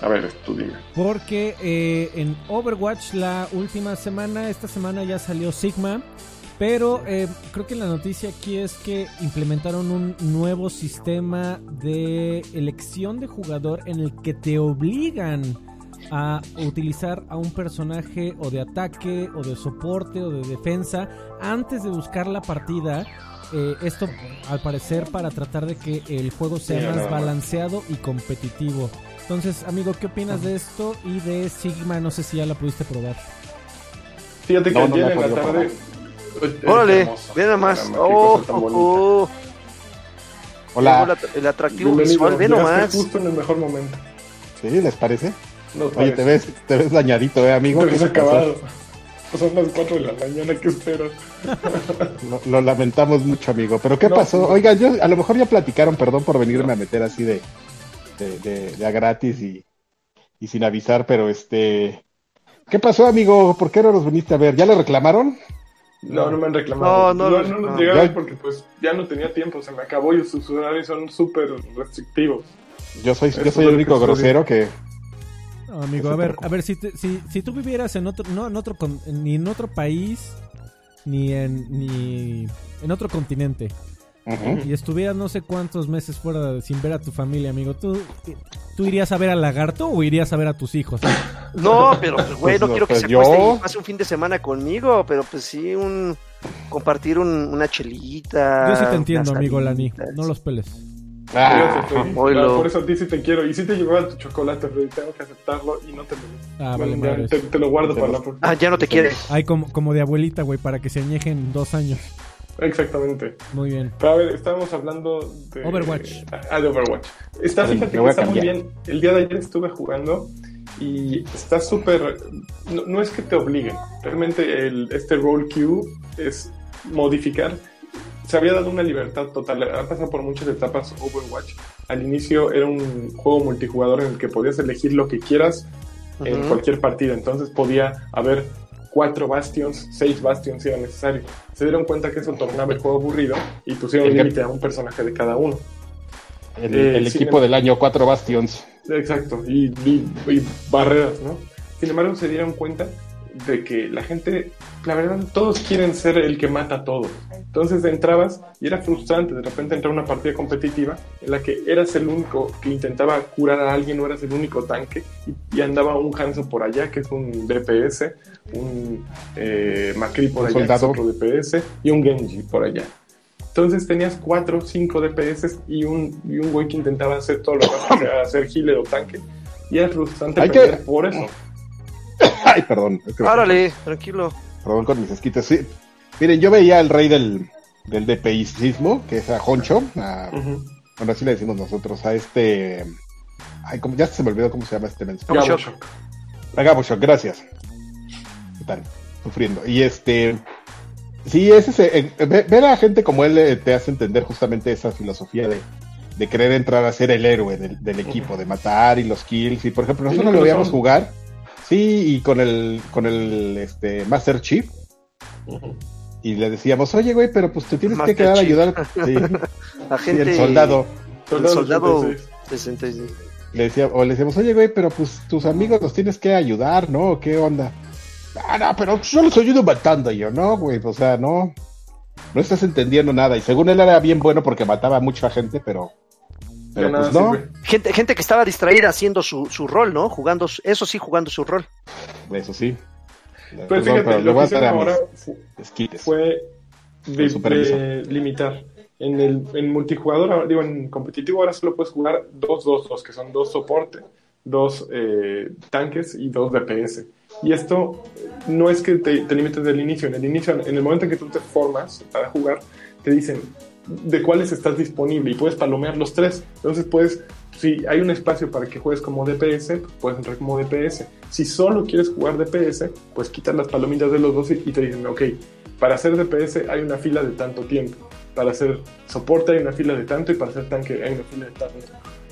A ver, tú dime. Porque eh, en Overwatch la última semana, esta semana ya salió Sigma. Pero eh, creo que la noticia aquí es que implementaron un nuevo sistema de elección de jugador en el que te obligan a utilizar a un personaje o de ataque o de soporte o de defensa antes de buscar la partida. Eh, esto al parecer para tratar de que el juego sea más. balanceado y competitivo. Entonces, amigo, ¿qué opinas de esto? Y de Sigma, no sé si ya la pudiste probar. Fíjate que No, no ayer me en la tarde. Órale, ve nada más. Oh, oh, oh. Hola. El atractivo Bienvenido, visual, ve nomás. justo en el mejor momento. ¿Sí? ¿Les parece? No, Oye, te ves, te ves dañadito, ¿eh, amigo? Te ¿Qué ves acabado. Son las 4 de la mañana, ¿qué esperas? Lo, lo lamentamos mucho, amigo. Pero ¿qué No, pasó? no. Oigan, yo, a lo mejor ya platicaron, perdón por venirme a meter así de, de, de- de a gratis y, y sin avisar, pero este... ¿Qué pasó, amigo? ¿Por qué no los viniste a ver? ¿Ya lo reclamaron? No, no me han reclamado. No, no, no, no, no nos no. llegaron Ya- porque pues ya no tenía tiempo, se me acabó y sus horarios son súper restrictivos. Yo soy, Eso yo soy el único que grosero que... No, amigo, a ver, a ver, si, te- si, si tú vivieras en otro, no en otro, con- ni en otro país, ni en, ni en otro continente, Y estuvieras no sé cuántos meses fuera de- sin ver a tu familia, amigo, ¿tú, ¿tú irías a ver al lagarto o irías a ver a tus hijos? No, pero pues, güey, Pues, no quiero que pues, se yo- acueste y pase un fin de semana conmigo, pero pues sí, un compartir un- una chelita. Yo sí te entiendo, amigo Lani, no los peles. Ah, Freddy. por eso a ti sí te quiero. Y sí te llevaba tu chocolate, Freddy. Tengo que aceptarlo y no te lo Ah, Bueno, vale, ya madres. te, te lo guardo Te para lo- la próxima. Ah, ya no te quiere. Ay, como, como de abuelita, güey, para que se añejen dos años. Exactamente. Muy bien. Pero a ver, estábamos hablando de Overwatch. Ah, de Overwatch. Está, fíjate que está muy bien. El día de ayer estuve jugando y está súper. No, no es que te obliguen. Realmente el, este roll queue es modificar. Se había dado una libertad total. Ha pasado por muchas etapas Overwatch. Al inicio era un juego multijugador en el que podías elegir lo que quieras en cualquier partida. Entonces podía haber cuatro bastions, seis bastions si era necesario. Se dieron cuenta que eso tornaba el juego aburrido y pusieron límite a un personaje de cada uno. el, Eh, el equipo del año, cuatro Bastions. Exacto, y, y- y barreras, ¿no? Sin embargo, se dieron cuenta de que la gente, la verdad, todos quieren ser el que mata a todos. Entonces entrabas y era frustrante de repente entrar a una partida competitiva en la que eras el único que intentaba curar a alguien, no eras el único tanque y, y andaba un Hanzo por allá, que es un DPS, un eh, Macri por Un allá, que es soldado. otro DPS, y un Genji por allá. Entonces tenías 4 o 5 DPS y un, y un güey que intentaba hacer todo lo que hacer healer o tanque. Y era frustrante Hay perder que- por eso. Ay, perdón. Párale, tranquilo. Perdón con mis esquites. Sí. Miren, yo veía al rey del, del DPIcismo, que es a Honcho. a- bueno, así le decimos nosotros, a este... Ay, como, ya se me olvidó cómo se llama este mensaje. Gabo Gabo Shock. Shock. A gracias. Están sufriendo. Y este... Sí, es ese, eh, ve- ver a gente como él eh, te hace entender justamente esa filosofía de, de querer entrar a ser el héroe del, del equipo, de matar y los kills. Y por ejemplo, nosotros Sí, no lo veíamos son. jugar. Sí, y con el, con el este, Master Chief. Y le decíamos, oye, güey, pero pues te tienes Master que quedar a ayudar. Sí, La sí, gente. el soldado. El soldado 86. 66. Le decía, o le decíamos, oye, güey, pero pues tus amigos los tienes que ayudar, ¿no? ¿Qué onda? Ah, no, pero yo los ayudo matando. Y yo, no, güey, o sea, no. No estás entendiendo nada. Y según él era bien bueno porque mataba a mucha gente, pero. Pero pues no. Gente, gente que estaba distraída haciendo su, su rol, ¿no? Jugando, eso sí, jugando su rol. Eso sí. Pues Perdón, fíjate, pero lo voy que hicieron ahora fue de, limitar. En el en multijugador, digo, en competitivo ahora solo puedes jugar dos, dos, dos, que son dos soporte, dos eh, tanques y dos DPS. Y esto no es que te, te limites del inicio. En el inicio, en el momento en que tú te formas para jugar, te dicen de cuáles estás disponible y puedes palomear los tres. Entonces puedes, si hay un espacio para que juegues como DPS, pues puedes entrar como DPS. Si solo quieres jugar DPS, pues quitas las palomitas de los dos y, y te dicen, ok, para hacer DPS hay una fila de tanto tiempo. Para hacer soporte hay una fila de tanto y para hacer tanque hay una fila de tanto.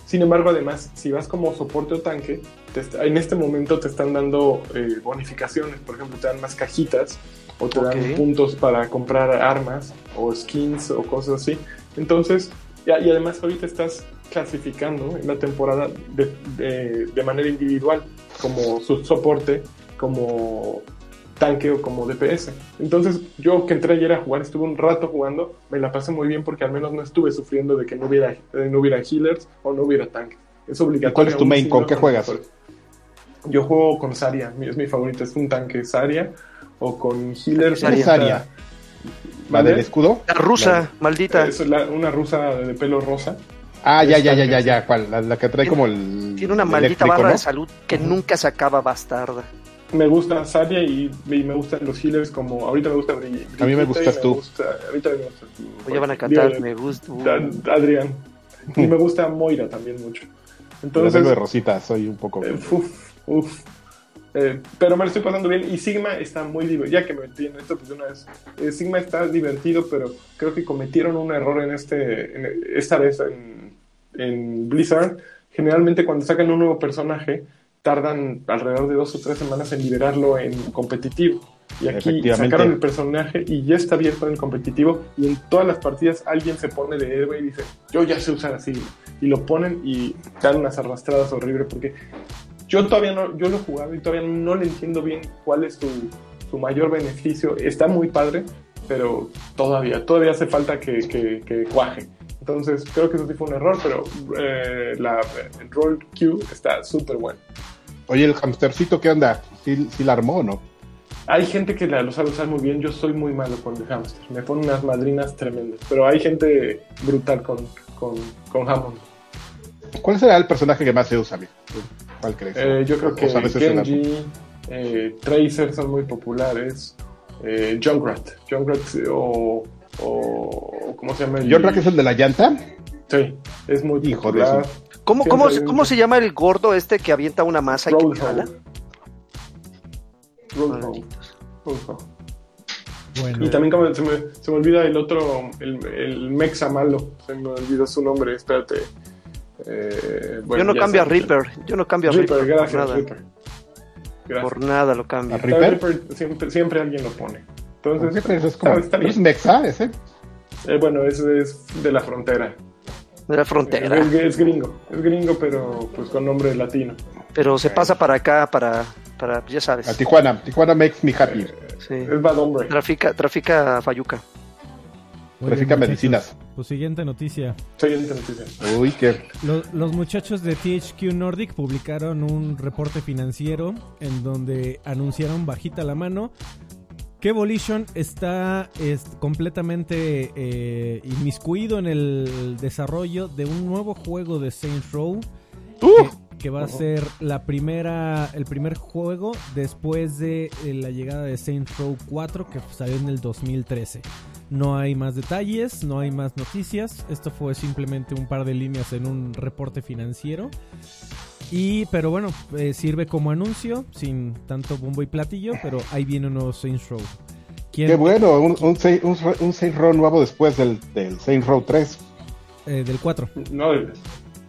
Sin embargo, además, si vas como soporte o tanque, te en este momento te están dando eh, bonificaciones. Por ejemplo, te dan más cajitas o te dan Ok. puntos para comprar armas o skins o cosas así. Entonces, y, y además ahorita estás clasificando en la temporada de, de- de manera individual, como su soporte, como tanque o como DPS. Entonces, yo que entré ayer a jugar, estuve un rato jugando, me la pasé muy bien porque al menos no estuve sufriendo de que no hubiera, eh, no hubiera healers o no hubiera tanques. Es obligatorio. ¿Y cuál es tu main? ¿Con qué juegas? Yo juego con Saria, es mi favorita, es un tanque Saria o con healers. ¿Qué es Saria? ¿La ¿Vale? del escudo? La rusa, maldita. Es la- una rusa de pelo rosa. Ah, ya, ya, ya, ya, ya. ¿Cuál? La, la que trae como el. Tiene una maldita barra ¿no? de salud que nunca se acaba, bastarda. Me gusta Saria y, y me gustan los healers como ahorita me gusta A mí me gustas tú. gusta- ahorita me gusta tú. Hoy ya van a cantar, me gusta. uh. Adrián. Y me gusta Moira también mucho. Entonces, de Rosita, soy un poco. eh, uf, uf. Eh, pero me lo estoy pasando bien y Sigma está muy divertido. Ya que me metí en esto, pues de una vez. eh, Sigma está divertido, pero creo que cometieron un error en este, en- esta vez en, en Blizzard. Generalmente cuando sacan un nuevo personaje, tardan alrededor de dos o tres semanas en liberarlo en competitivo. Y aquí sacaron el personaje y ya está abierto en el competitivo. Y en todas las partidas alguien se pone de héroe y dice, yo ya sé usar así. Y lo ponen y dan unas arrastradas horribles porque yo todavía no, yo lo he jugado y todavía no le entiendo bien cuál es su, su mayor beneficio. Está muy padre, pero todavía, todavía hace falta que, que, que cuaje. Entonces creo que eso sí fue un error, pero eh, la, el roll queue está súper bueno. Oye, el hamstercito, ¿qué onda? ¿Sí, sí la armó o no? Hay gente que la, lo sabe usar muy bien, yo soy muy malo con el hamster, me pone unas madrinas tremendas, pero hay gente brutal con, con, con Hammond. ¿Cuál será el personaje que más se usa, amigo? ¿Cuál crees? Eh, yo creo que. Genji, eh, Tracer son muy populares, eh, Junkrat, Junkrat o, o ¿cómo se llama? el- ¿John Rack es el de la llanta? Sí, es muy Hijo de popular. eso. ¿Cómo, cómo, un- cómo se llama el gordo este que avienta una masa y que jala? Bueno, Y también como se me, se me olvida el otro, el, el Mexa malo, se me olvidó su nombre, espérate. Eh, Yo no cambio a. Reaper. Yo no cambio a Reaper, Reaper. por gracias, nada. Reaper. Gracias. Por nada lo cambio. ¿A Reaper? Reaper siempre, siempre alguien lo pone. Entonces, ¿Qué es como, está, está bien. ¿Es Mexa ese? Eh, bueno, es, es de la frontera. De la frontera. Es, es gringo, es gringo, pero pues con nombre latino. Pero se pasa para acá, para, para ya sabes. A Tijuana. Tijuana makes me happy. Sí. Es bad hombre. Trafica, trafica Fayuca. Trafica medicinas. Pues siguiente noticia. Siguiente noticia. Uy, qué. Lo- Los, muchachos de THQ Nordic publicaron un reporte financiero en donde anunciaron bajita la mano que Volition está es, completamente eh, inmiscuido en el desarrollo de un nuevo juego de Saints Row que, que va a ser la primera el primer juego después de eh, la llegada de Saints Row 4 que salió en el 2013. No hay más detalles, no hay más noticias. Esto fue simplemente un par de líneas en un reporte financiero. Y, pero bueno, eh, sirve como anuncio, sin tanto bombo y platillo, pero ahí viene un nuevo Saints Row. ¿Quién- Qué bueno. Un, un, un, un Saint Row nuevo después del, del Saint Row 3. eh, del 4. No,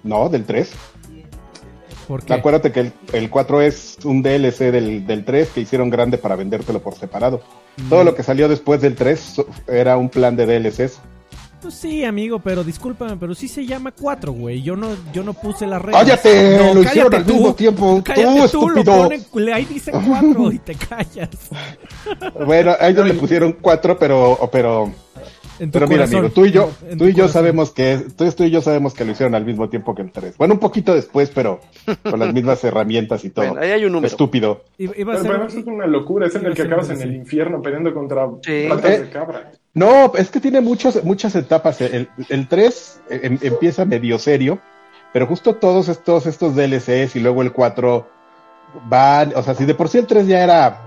No, del 3. Acuérdate que el, el 4 es un DLC del, del 3 que hicieron grande para vendértelo por separado. Todo lo que salió después del 3 so- era un plan de DLCs. Pues sí, amigo, pero discúlpame, pero sí se llama 4, güey. Yo no, yo no puse las reglas. ¡Cállate! No, lo hicieron al tú. mismo tiempo. Cállate ¡Tú, tú, lo ponen, ahí dice 4 y te callas. Bueno, a ellos le pusieron 4, pero, pero, En tu pero mira, corazón. amigo, tú y yo, tú y yo corazón. sabemos que, tú, tú y yo sabemos que lo hicieron al mismo tiempo que el 3. Bueno, un poquito después, pero con las mismas herramientas y todo. Bueno, ahí hay un número. Estúpido. Iba, iba a Pero, ser- pero eso es una locura, es en el que ser acabas en el infierno peleando contra Sí. patas Eh. de cabra. No, es que tiene muchos, muchas etapas. El, el 3 em- empieza medio serio, pero justo todos estos, estos DLCs y luego el 4 van, o sea, si de por sí el 3 ya era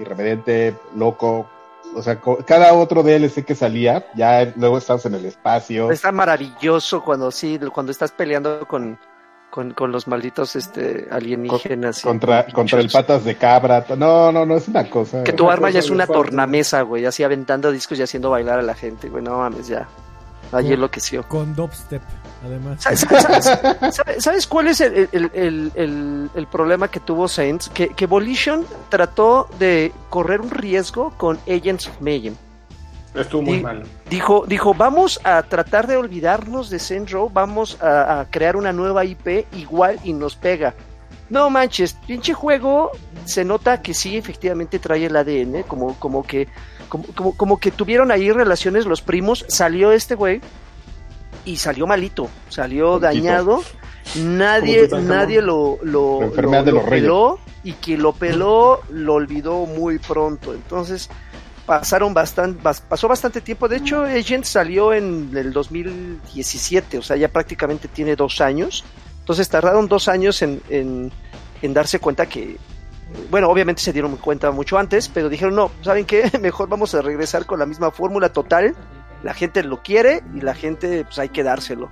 irreverente, loco, o sea, cada otro DLC que salía, ya luego estás en el espacio. Está maravilloso cuando sí, cuando estás peleando con, con, con los malditos este alienígenas. y- Contra, contra el patas de cabra. No, no, no es una cosa. Que tu arma ya es una tornamesa, güey, así aventando discos y haciendo bailar a la gente, güey, no mames, ya. Allí Con- enloqueció. Con dubstep, además. ¿Sabes, sabes- sabes- sabes cuál es el, el- el- el- el problema que tuvo Saints? Que, que Volition trató de correr un riesgo con Agents of Mayhem. Estuvo muy Y- mal. Dijo, dijo, vamos a tratar de olvidarnos de Saints Row, vamos a, a crear una nueva IP igual y nos pega. No manches, pinche juego se nota que sí, efectivamente trae el ADN, como, como que, como, como, como que tuvieron ahí relaciones los primos, salió este güey y salió malito, salió dañado, nadie, nadie lo, lo, lo- peló y quien lo peló lo olvidó muy pronto, entonces pasaron bastante, pasó bastante tiempo. De hecho, Agent salió en el 2017, o sea, ya prácticamente tiene dos años. Entonces tardaron dos años en, en, en darse cuenta que, bueno, obviamente se dieron cuenta mucho antes, pero dijeron, no, ¿saben qué? Mejor vamos a regresar con la misma fórmula total. La gente lo quiere y la gente, pues hay que dárselo.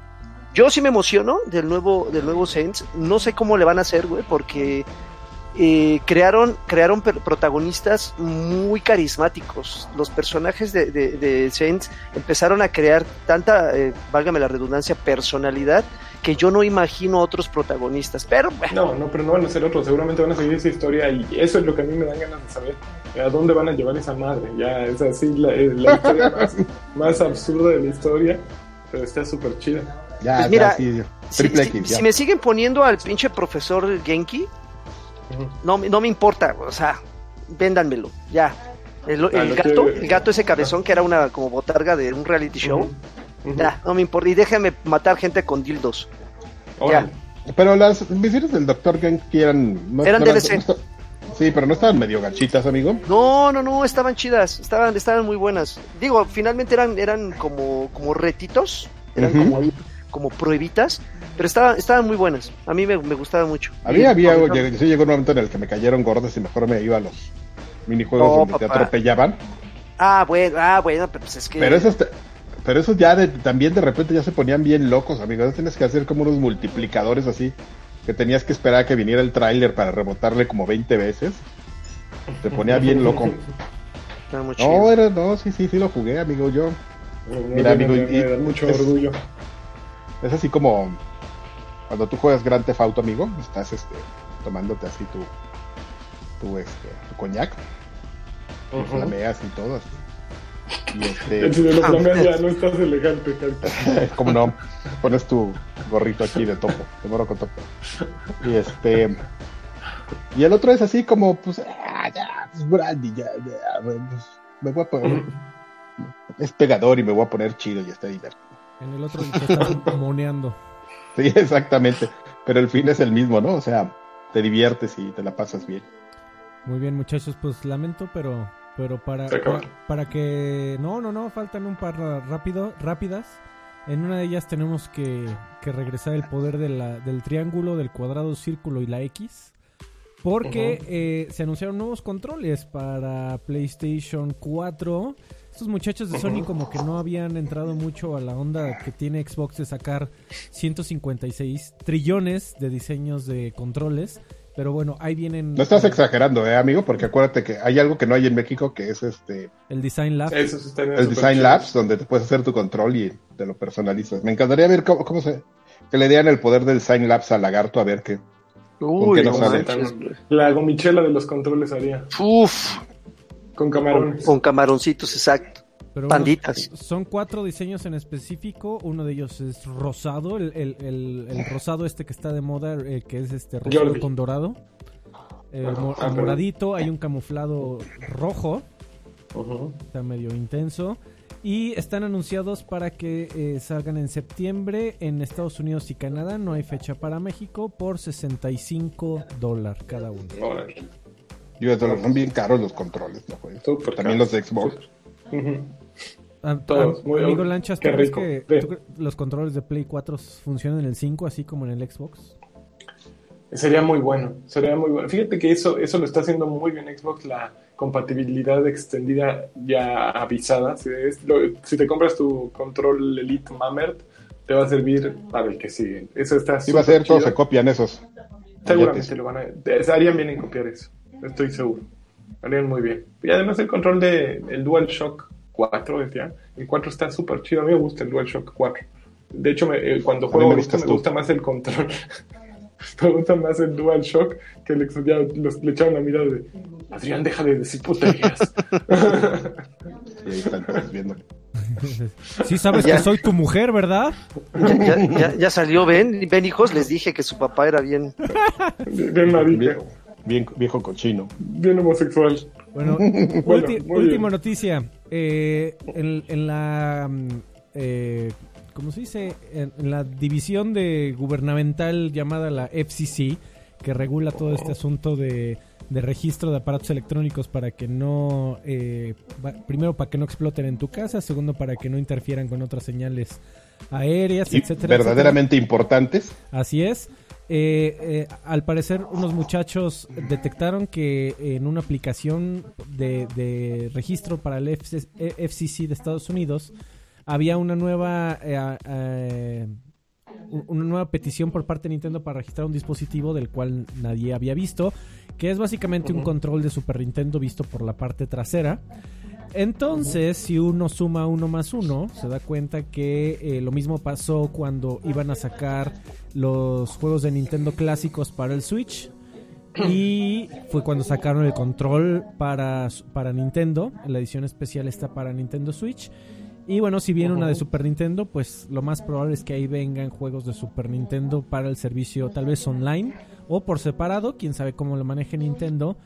Yo sí me emociono del nuevo, del nuevo Saints. No sé cómo le van a hacer, güey, porque eh, crearon, crearon protagonistas muy carismáticos. Los personajes de, de, Saints empezaron a crear tanta, eh, válgame la redundancia, personalidad que yo no imagino otros protagonistas. Pero no, no, pero no van a ser otros. Seguramente van a seguir esa historia y eso es lo que a mí me dan ganas de saber. ¿A dónde van a llevar esa madre? Ya es así la, eh, historia más, absurda de la historia, pero está súper chida. Ya, pues mira, si, me siguen poniendo al pinche profesor Genki, no, no me importa, o sea, véndanmelo, ya. El, ah, gato, el gato ese cabezón que era una como botarga de un reality show, ya, no me importa. Y déjenme matar gente con dildos. Ya. Pero las misiones del Dr. Genki eran... eran DLC. sí, pero no estaban medio ganchitas, amigo. No, no, no, estaban chidas, estaban, estaban muy buenas. Digo, finalmente eran, eran como, como retitos, eran como, como pruebitas, pero estaban, estaban muy buenas. A mí me, me gustaba mucho. A mí había, sí llegó un momento en el que me cayeron gordos y mejor me iba a los minijuegos donde te atropellaban. Ah, bueno, ah, bueno, pero pues es que... Pero eso, pero eso ya de, también de repente ya se ponían bien locos, amigos. Tienes que hacer como unos multiplicadores así, que tenías que esperar a que viniera el tráiler para rebotarle como 20 veces. Se ponía bien loco. no, era, no, sí, sí, sí lo jugué, amigo, yo. Mira, amigo, y, mucho orgullo. Es así como cuando tú juegas Grand Theft Auto, amigo, estás este, tomándote así tu, tu, este, tu coñac, uh flameas y todo así. Y este... Si lo flameas ya no estás elegante, Como no, pones tu gorrito aquí de topo, de moro con topo. Y este... Y el otro es así como, pues, ah, ya, pues, Brandy, ya, ya, pues, me voy a poner... Es pegador y me voy a poner chido y está divertido. En el otro te está moneando. Sí, exactamente. Pero el fin es el mismo, ¿no? O sea, te diviertes y te la pasas bien. Muy bien, muchachos, pues lamento, pero pero para, para, que no, no, no, faltan un par rápido, rápidas. En una de ellas tenemos que, que regresar el poder de la, del triángulo, del cuadrado, círculo y la X. Porque eh, se anunciaron nuevos controles para PlayStation 4 estos muchachos de Sony como que no habían entrado mucho a la onda que tiene Xbox de sacar 156 trillones de diseños de controles. Pero bueno, ahí vienen. No estás exagerando, eh, amigo, porque acuérdate que hay algo que no hay en México que es este. El Design Labs. el Design Labs, donde te puedes hacer tu control y te lo personalizas. Me encantaría ver cómo, se. Que le dieran el poder del Design Labs al lagarto a ver qué. Uy, no La gomichela de los controles haría. Uf, con camarones. Con, camaroncitos, exacto. Panditas. son cuatro diseños en específico. Uno de ellos es rosado, el, el, rosado este que está de moda, eh, que es este rosado con dorado. El, ah, moradito, hay un camuflado rojo. Está medio intenso. Y están anunciados para que eh, salgan en septiembre en Estados Unidos y Canadá. No hay fecha para México por 65 dólares cada uno. Yo, son bien caros los controles, También los de Xbox. Todos, muy amigo Lanchas, ¿tú crees que los controles de Play 4 funcionan en el 5 así como en el Xbox? Sería muy bueno, sería muy bueno. Fíjate que eso, eso lo está haciendo muy bien Xbox, la compatibilidad extendida ya avisada. Si, si te compras tu control Elite Mamert, te va a servir para el que sigue. Eso está va a ser, todos se copian esos. Seguramente lo van a... Harían bien en copiar eso estoy seguro. Harían muy bien. Y además el control de el DualShock 4, decía. El 4 está súper chido. A mí me gusta el DualShock 4. De hecho, eh, cuando juego me, gusta, me gusta más el control. me gusta más el DualShock que el ya los, le echaron la mirada de Adrián, deja de decir puterías. sí, están viendo. Sí sabes que soy tu mujer, ¿verdad? Ya, salió Ben, Ben hijos, les dije que su papá era bien. Bien marica. Bien, viejo cochino. Bien homosexual. Bueno, última noticia. Eh, en, la. Mm, eh, ¿Cómo se dice? En, la división de gubernamental llamada la FCC, que regula todo este asunto de, registro de aparatos electrónicos para que no. Eh, primero, para que no exploten en tu casa. Segundo, para que no interfieran con otras señales aéreas, etcétera. Verdaderamente importantes. Así es. Eh, eh, al parecer unos muchachos detectaron que en una aplicación de, registro para el FCC de Estados Unidos había una nueva eh, una nueva petición por parte de Nintendo para registrar un dispositivo del cual nadie había visto que es básicamente un control de Super Nintendo visto por la parte trasera. Entonces, si uno suma uno más uno, se da cuenta que eh, lo mismo pasó cuando iban a sacar los juegos de Nintendo clásicos para el Switch. Y fue cuando sacaron el control para, para Nintendo. La edición especial está para Nintendo Switch. Y bueno, si viene una de. Super Nintendo, pues lo más probable es que ahí vengan juegos de Super Nintendo para el servicio, tal vez online o por separado, quién sabe cómo lo maneje Nintendo,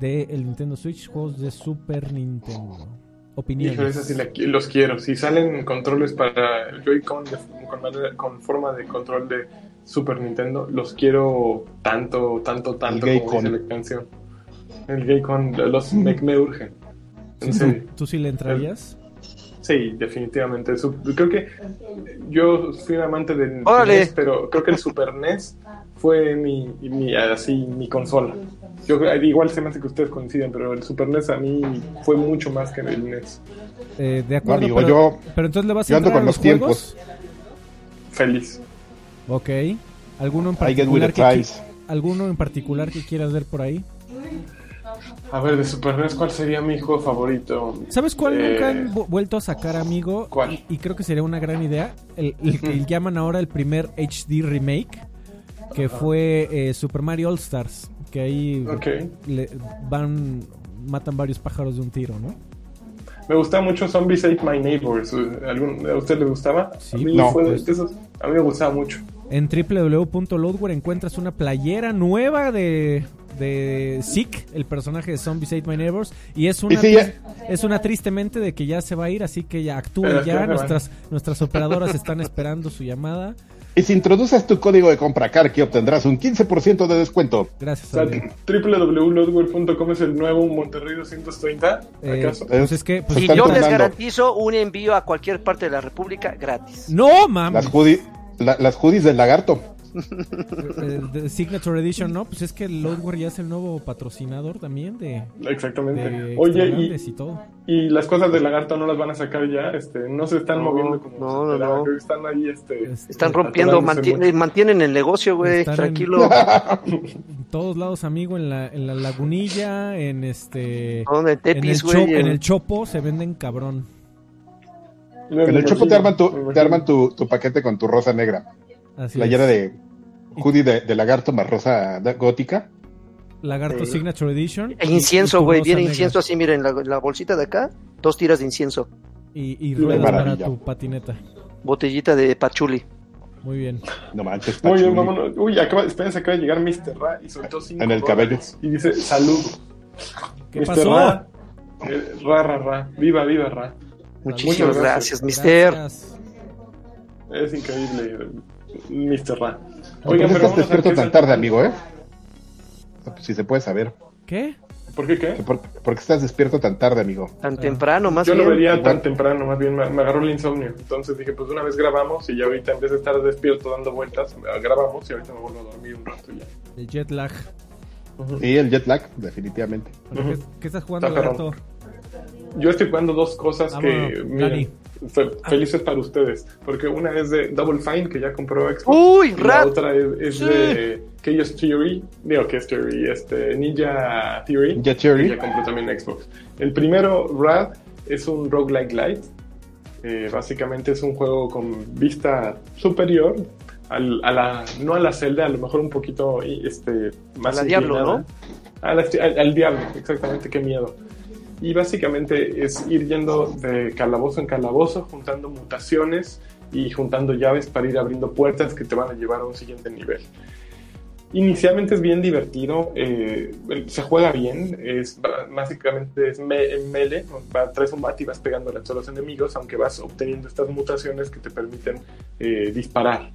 de el Nintendo Switch, juegos de Super Nintendo. Opiniones. sí la los quiero. Si salen controles para el Joy-Con con, con forma de control de Super Nintendo, los quiero tanto, tanto, tanto El como dice Gay-Con. la canción. El Gay-Con, los me, me urgen. En ¿Tú, tú sí le entrarías? Sí, definitivamente. Su- creo que yo fui un amante del Órale. NES, pero creo que el Super NES fue mi, mi así mi consola. Yo creo- igual se me hace que ustedes coinciden, pero el Super NES a mí fue mucho más que el NES. Eh, de No, acuerdo, pero, yo, pero entonces le vas a entrar con a los los tiempos. Feliz. Ok. ¿Alguno en particular que, alguno en particular que quieras ver por ahí? A ver, de Super NES, ¿cuál sería mi juego favorito? ¿Sabes cuál Eh, nunca han vu- vuelto a sacar, amigo? ¿Cuál? Y, y creo que sería una gran idea. El, el que llaman ahora el primer HD remake, que fue eh, Super Mario All Stars. Que ahí le- van, matan varios pájaros de un tiro, ¿no? Me gusta mucho Zombies Ate My Neighbors. ¿Algún, ¿A usted le gustaba? Sí, a mí No. fue de pues- esos- a mí me gustaba mucho. En www.loadware encuentras una playera nueva de, de Zeke, el personaje de Zombies Ate My Neighbors. Y es una, Y ya- es una tristemente de que ya se va a ir, así que ya actúe Pero ya. Nuestras, nuestras operadoras están esperando su llamada. Y si introduces tu código de compra CARKI obtendrás un 15% de descuento. Gracias, O sea, Ale. www.loadware.com es el nuevo Monterrey 230, Eh, ¿acaso? pues es que. pues- Y yo les garantizo un envío a cualquier parte de la República gratis. no, mami. Las, la- las hoodies del lagarto. Eh, de Signature Edition, no, pues es que Loadware ya es el nuevo patrocinador también de, Exactamente. de Oye, y, y todo. y las cosas de lagarto no las van a sacar ya, este, no se están No, moviendo como no, se no, no. están ahí, este, Es- Están rompiendo, mantienen el negocio, güey, en- tranquilo. En todos lados, amigo, en la, en la lagunilla, en este. ¿Dónde? En el, Tepis, cho- güey. en el Chopo se venden cabrón. En el Chopo te arman tu, te arman tu, tu paquete con tu rosa negra. Así Playera es. de hoodie de, de lagarto más rosa gótica. Lagarto Sí. Signature Edition. E y- incienso, güey. Viene incienso así, miren, la, la bolsita de acá, dos tiras de incienso. Y, y ruedas para tu patineta. Botellita de pachuli. Muy bien. No manches, Muy bien, Pachuli. vámonos. Uy, acaba, espérense, acaba de llegar Mr. Ra y soltó cinco En el cabello. Y dice, salud. ¿Qué Mr. pasó? Ra, eh, ra, ra, ra. Viva, viva, Ra. Muchísimas gracias, gracias. mister. Gracias. Es increíble, Mr. Ra. ¿Por qué Oigan, pero estás despierto tan tarde, amigo, eh? Si se puede saber. ¿Qué? ¿Por qué qué? ¿Por, por qué estás despierto tan tarde, amigo? Tan temprano, más Yo bien. lo vería tan temprano, más bien me, me agarró el insomnio. Entonces dije, pues una vez grabamos y ya ahorita en vez de estar despierto dando vueltas, eh, grabamos y ahorita me vuelvo a dormir un rato ya. El jet lag. Sí, el jet lag, definitivamente. ¿Qué, estás jugando? Yo estoy jugando dos cosas Ah, que, bueno, miren, Dani. Fe- felices para ustedes. Porque una es de Double Fine, que ya compró Xbox. Uy, y la otra es, es Sí. de Chaos Theory. Digo, Chaos Theory, este, Ninja Theory. Ninja que Theory. ya compró también Xbox. El primero, Rad, es un roguelike light. Eh, básicamente es un juego con vista superior al- a la, no a la celda, a lo mejor un poquito este, más A la Diablo. ¿no? A la- al, al diablo, exactamente, qué miedo. Y básicamente es ir yendo de calabozo en calabozo, juntando mutaciones y juntando llaves para ir abriendo puertas que te van a llevar a un siguiente nivel. Inicialmente es bien divertido, eh, se juega bien, es básicamente es me, melee, traes un bat y vas pegándole a todos los enemigos, aunque vas obteniendo estas mutaciones que te permiten eh, disparar.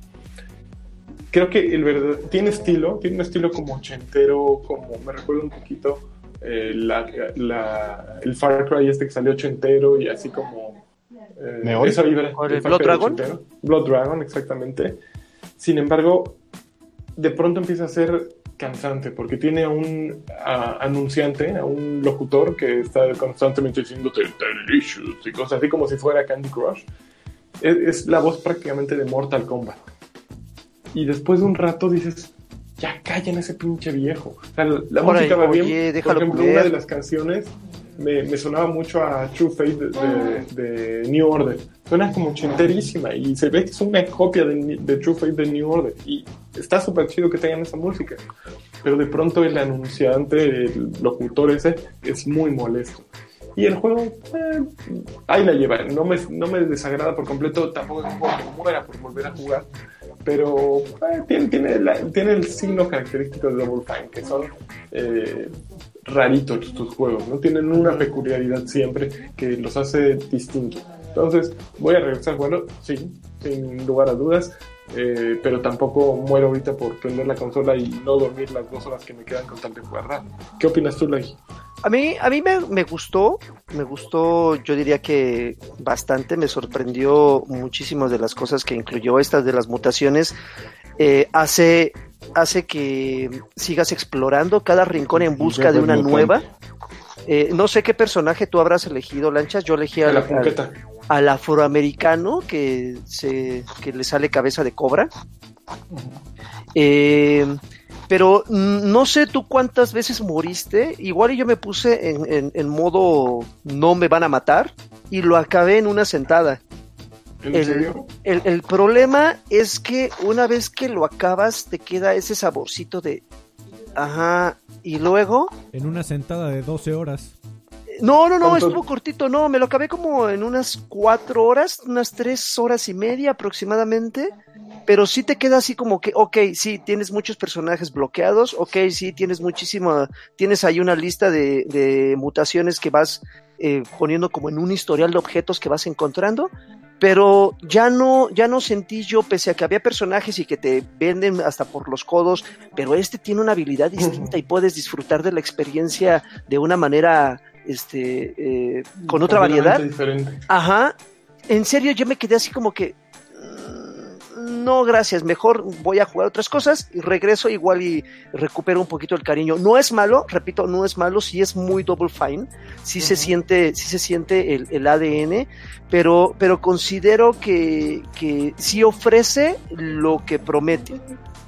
Creo que el verdad, tiene estilo, tiene un estilo como ochentero, como me recuerda un poquito eh, la, la- el Far Cry este que salió ochentero y así como eh, esa vibra. ¿O el Blood Dragon? ochentero. Blood Dragon, exactamente. Sin embargo, de pronto empieza a ser cansante porque tiene a un a- anunciante, a un locutor que está constantemente diciendo delicious y cosas así como si fuera Candy Crush. Es, es la voz prácticamente de Mortal Kombat. Y después de un rato dices, ya callen ese pinche viejo. O sea, la, música va bien. Por ejemplo, una de las canciones me, me, sonaba mucho a True Fate de, de, New Order. Suena como chinterísima y se ve que es una copia de, de True Fate de New Order. Y está súper chido que tengan esa música. Pero de pronto el anunciante, el locutor ese, es muy molesto. Y el juego, eh, ahí la lleva. No me, no me desagrada por completo. Tampoco es un juego que muera por volver a jugar pero eh, tiene, tiene, tiene, el signo característico de Double Fine, que son eh, raritos tus juegos, ¿no? Tienen una peculiaridad siempre que los hace distintos. Entonces, voy a regresar, bueno, sí, sin lugar a dudas, eh, pero tampoco muero ahorita por prender la consola y no dormir las dos horas que me quedan con tal de jugar ¿Qué opinas tú, Lai? A mí, a mí me, me, gustó, me gustó, yo diría que bastante, me sorprendió muchísimas de las cosas que incluyó, estas de las mutaciones, eh, hace, hace que sigas explorando cada rincón en busca de una nueva. Eh, no sé qué personaje tú habrás elegido, Lanchas, yo elegí a la, al afroamericano que, se, que le sale cabeza de cobra. Eh, pero no sé tú cuántas veces moriste. Igual yo me puse en, modo no me van a matar y lo acabé en una sentada. ¿En el, serio? El, problema es que una vez que lo acabas te queda ese saborcito de... Ajá. Y luego... En una sentada de 12 horas. No, no, no, estuvo cortito, no, me lo acabé como en unas cuatro horas, unas tres horas y media aproximadamente, pero sí te queda así como que, ok, sí, tienes muchos personajes bloqueados, ok, sí, tienes muchísima, tienes ahí una lista de, de mutaciones que vas eh, poniendo como en un historial de objetos que vas encontrando, pero ya no, ya no sentí yo, pese a que había personajes y que te venden hasta por los codos, pero este tiene una habilidad distinta y puedes disfrutar de la experiencia de una manera este, eh, con otra variedad. Diferente. Ajá. En serio, yo me quedé así como que, no, gracias, mejor voy a jugar otras cosas y regreso igual y recupero un poquito el cariño. No es malo, repito, no es malo, sí es muy double fine, sí se siente, sí se siente el, el ADN, pero, pero considero que, que sí ofrece lo que promete.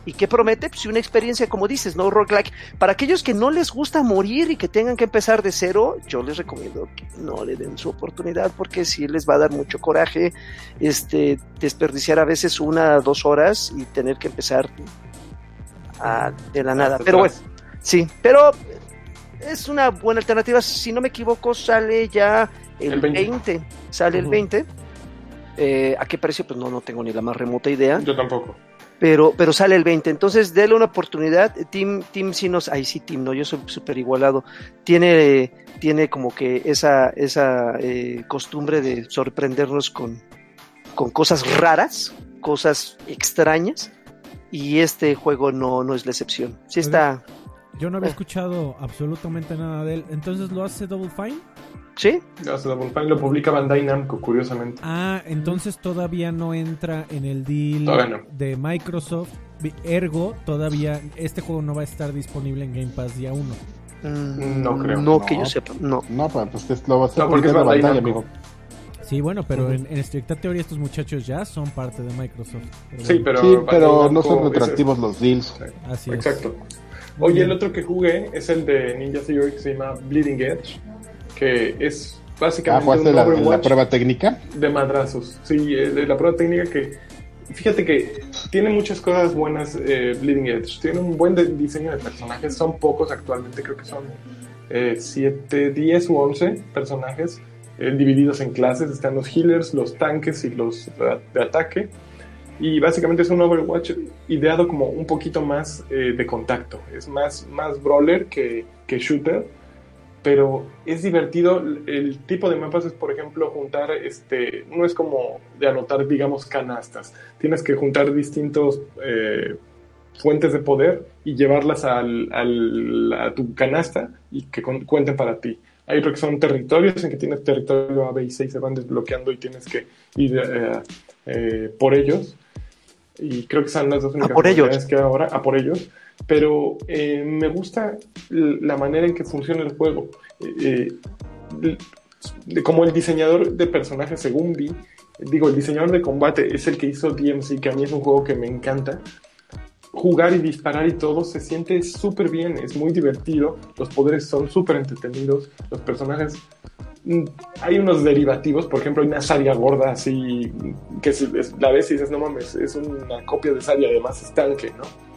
¿Y qué promete? Pues una experiencia, como dices, ¿no? Roguelike. Para aquellos que no les gusta morir y que tengan que empezar de cero, yo les recomiendo que no le den su oportunidad porque sí les va a dar mucho coraje este, desperdiciar a veces una, dos horas y tener que empezar de la nada. Pero bueno, sí, pero es una buena alternativa. Si no me equivoco, sale ya el, 20. Sale el 20. Eh, ¿A qué precio? Pues no, no tengo ni la más remota idea. Yo tampoco pero, pero sale el 20. Entonces, déle una oportunidad. Team, Team sí nos, ahí sí, Team, no, yo soy súper igualado. Tiene, tiene como que esa, esa eh, costumbre de sorprendernos con, con cosas raras, cosas extrañas. Y este juego no, no es la excepción. Sí está. Yo no había eh. escuchado absolutamente nada de él. Entonces, ¿lo hace Double Fine? ¿Sí? lo publica Bandai Namco, curiosamente. Ah, entonces todavía no entra en el deal de Microsoft. Ergo, todavía este juego no va a estar disponible en Game Pass día 1. Mm, no creo. No, que yo sepa, no. No, pues lo va a estar no, porque es Bandai, amigo. Sí, bueno, pero en, estricta teoría estos muchachos ya son parte de Microsoft. sí, pero, sí, pero no son retractivos los deals. Así Exacto. Oye, el otro que jugué es el de Ninja Theory que se llama Bleeding Edge que es básicamente ah, la, prueba técnica? De madrazos, sí, eh, de la prueba técnica que, fíjate que tiene muchas cosas buenas eh, Bleeding Edge, tiene un buen diseño de personajes, son pocos actualmente, creo que son 7, eh, 10 u 11 personajes divididos en clases, están los healers, los tanques y los de ataque. Y básicamente es un Overwatch ideado como un poquito más de contacto. Es más, más brawler que, que shooter pero es divertido. El tipo de mapas es, por ejemplo, juntar, este, no es como de anotar, digamos, canastas. Tienes que juntar distintos eh, fuentes de poder y llevarlas al, a tu canasta y que cuenten para ti. Hay otros que son territorios en que tienes territorio A, B y C y se van desbloqueando y tienes que ir eh, eh, por ellos. Y creo que son las dos únicas por que ahora, a por ellos pero eh, me gusta la manera en que funciona el juego. Eh, eh, como el diseñador de personajes, según vi, digo, el diseñador de combate es el que hizo DMC, que a mí es un juego que me encanta. jugar y disparar y todo se siente súper bien, es muy divertido, los poderes son súper entretenidos, los personajes mm, hay unos derivativos, por ejemplo, hay una Saria gorda así, que la ves y dices, no mames, es una copia de Saria, además es tanque, ¿no?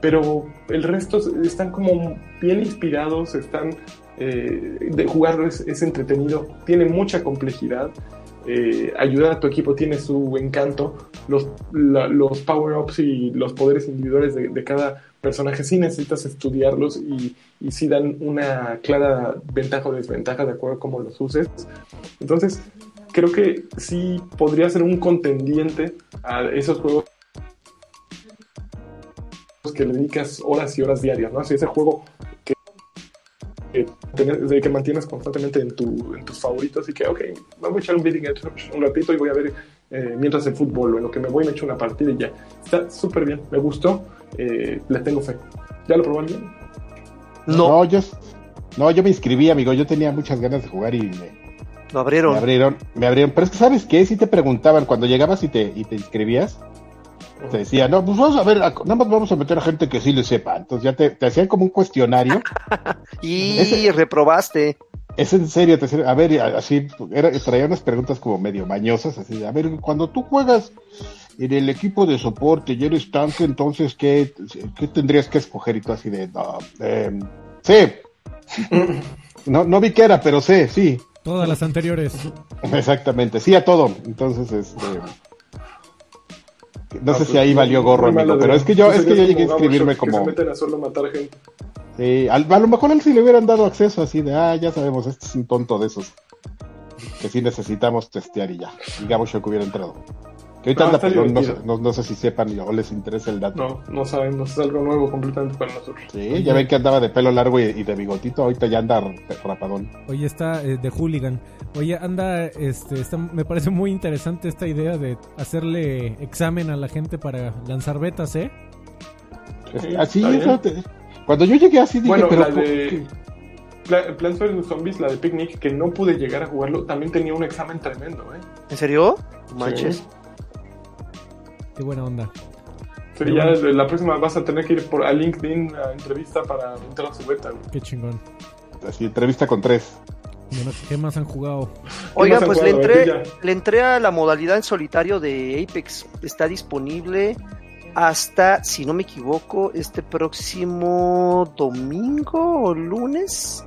Pero el resto están como bien inspirados, están, eh, de jugarlo es, entretenido, tiene mucha complejidad, eh, ayudar a tu equipo tiene su encanto, los, los power-ups y los poderes individuales de, cada personaje sí necesitas estudiarlos y, y sí dan una clara ventaja o desventaja de acuerdo a cómo los uses. Entonces, creo que sí podría ser un contendiente a esos juegos que le dedicas horas y horas diarias, ¿no? Si ese juego que, que mantienes constantemente en, tu, en tus favoritos y que, ok, vamos a echar un beating un ratito y voy a ver eh, mientras el fútbol o en lo que me voy me echo una partida y ya. Está súper bien, me gustó, eh, le tengo fe. ¿Ya lo probó alguien? No. no. yo, no, yo me inscribí, amigo, yo tenía muchas ganas de jugar y me... Lo abrieron. Me abrieron, me abrieron. Pero es que, ¿sabes qué? Si te preguntaban cuando llegabas y te, y te inscribías, te decía, no, pues vamos a ver, nada más vamos a meter a gente que sí le sepa. Entonces ya te, te hacían como un cuestionario. y reprobaste. Es en serio, te, a ver, así, era, traía unas preguntas como medio mañosas, así, a ver, cuando tú juegas en el equipo de soporte y eres tanque, entonces, ¿qué, qué tendrías que escoger? Y tú así de, no, eh, sí. no, no vi qué era, pero sé, sí. Todas las anteriores. Exactamente, sí a todo. Entonces, este no, sé si ahí valió gorro, amigo, pero es que yo, es que yo llegué a inscribirme como. se meten a solo matar gente. Sí, a, lo mejor él sí le hubieran dado acceso así de, ah, ya sabemos, este es un tonto de esos. Que sí necesitamos testear y ya. Digamos yo que hubiera entrado. Que ahorita no, no, sé si sepan o les interesa el dato. No, no sabemos, es algo nuevo completamente para nosotros. Sí, ya ven que andaba de pelo largo y, de bigotito, ahorita ya anda rapadón. Oye, está eh, de hooligan. Oye, anda, este, está, me parece muy interesante esta idea de hacerle examen a la gente para lanzar betas, ¿eh? así, eso cuando yo llegué así dije, bueno, pero... La de... Plants vs. Zombies, la de Picnic, que no pude llegar a jugarlo, también tenía un examen tremendo, ¿eh? ¿En serio? Manches. Qué buena onda. Sí, ya la próxima vas a tener que ir por a LinkedIn a entrevista para entrar a su beta. Qué chingón. Así, entrevista con tres. ¿Qué más han jugado? Oiga, pues le entré, le entré a la modalidad en solitario de Apex. Está disponible hasta, si no me equivoco, este próximo domingo o lunes.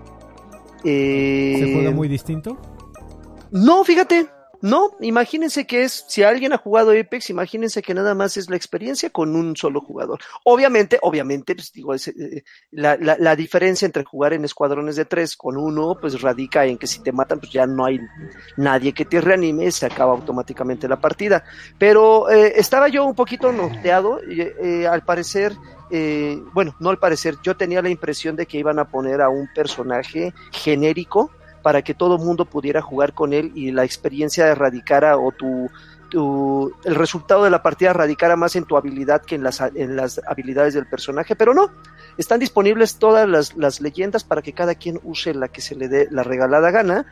¿Se juega eh, muy distinto? No, fíjate, no, imagínense que es, si alguien ha jugado Apex, imagínense que nada más es la experiencia con un solo jugador. Obviamente, obviamente, pues digo, eh, la, la, la, diferencia entre jugar en escuadrones de tres con uno, pues radica en que si te matan, pues ya no hay nadie que te reanime, se acaba automáticamente la partida. Pero eh, estaba yo un poquito norteado, eh, al parecer, eh, bueno, no al parecer, yo tenía la impresión de que iban a poner a un personaje genérico, para que todo mundo pudiera jugar con él y la experiencia radicara o tu, tu, el resultado de la partida radicara más en tu habilidad que en las, en las habilidades del personaje, pero no, están disponibles todas las, las leyendas para que cada quien use la que se le dé la regalada gana.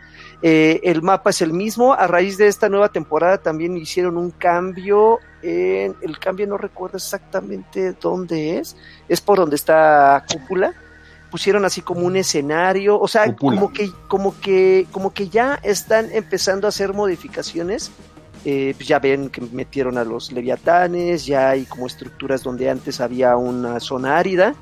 Eh, el mapa es el mismo, a raíz de esta nueva temporada también hicieron un cambio, en, el cambio no recuerdo exactamente dónde es, es por donde está Cúpula pusieron así como un escenario, o sea, como que, como que, como que ya están empezando a hacer modificaciones. Eh, pues ya ven que metieron a los leviatanes, ya hay como estructuras donde antes había una zona árida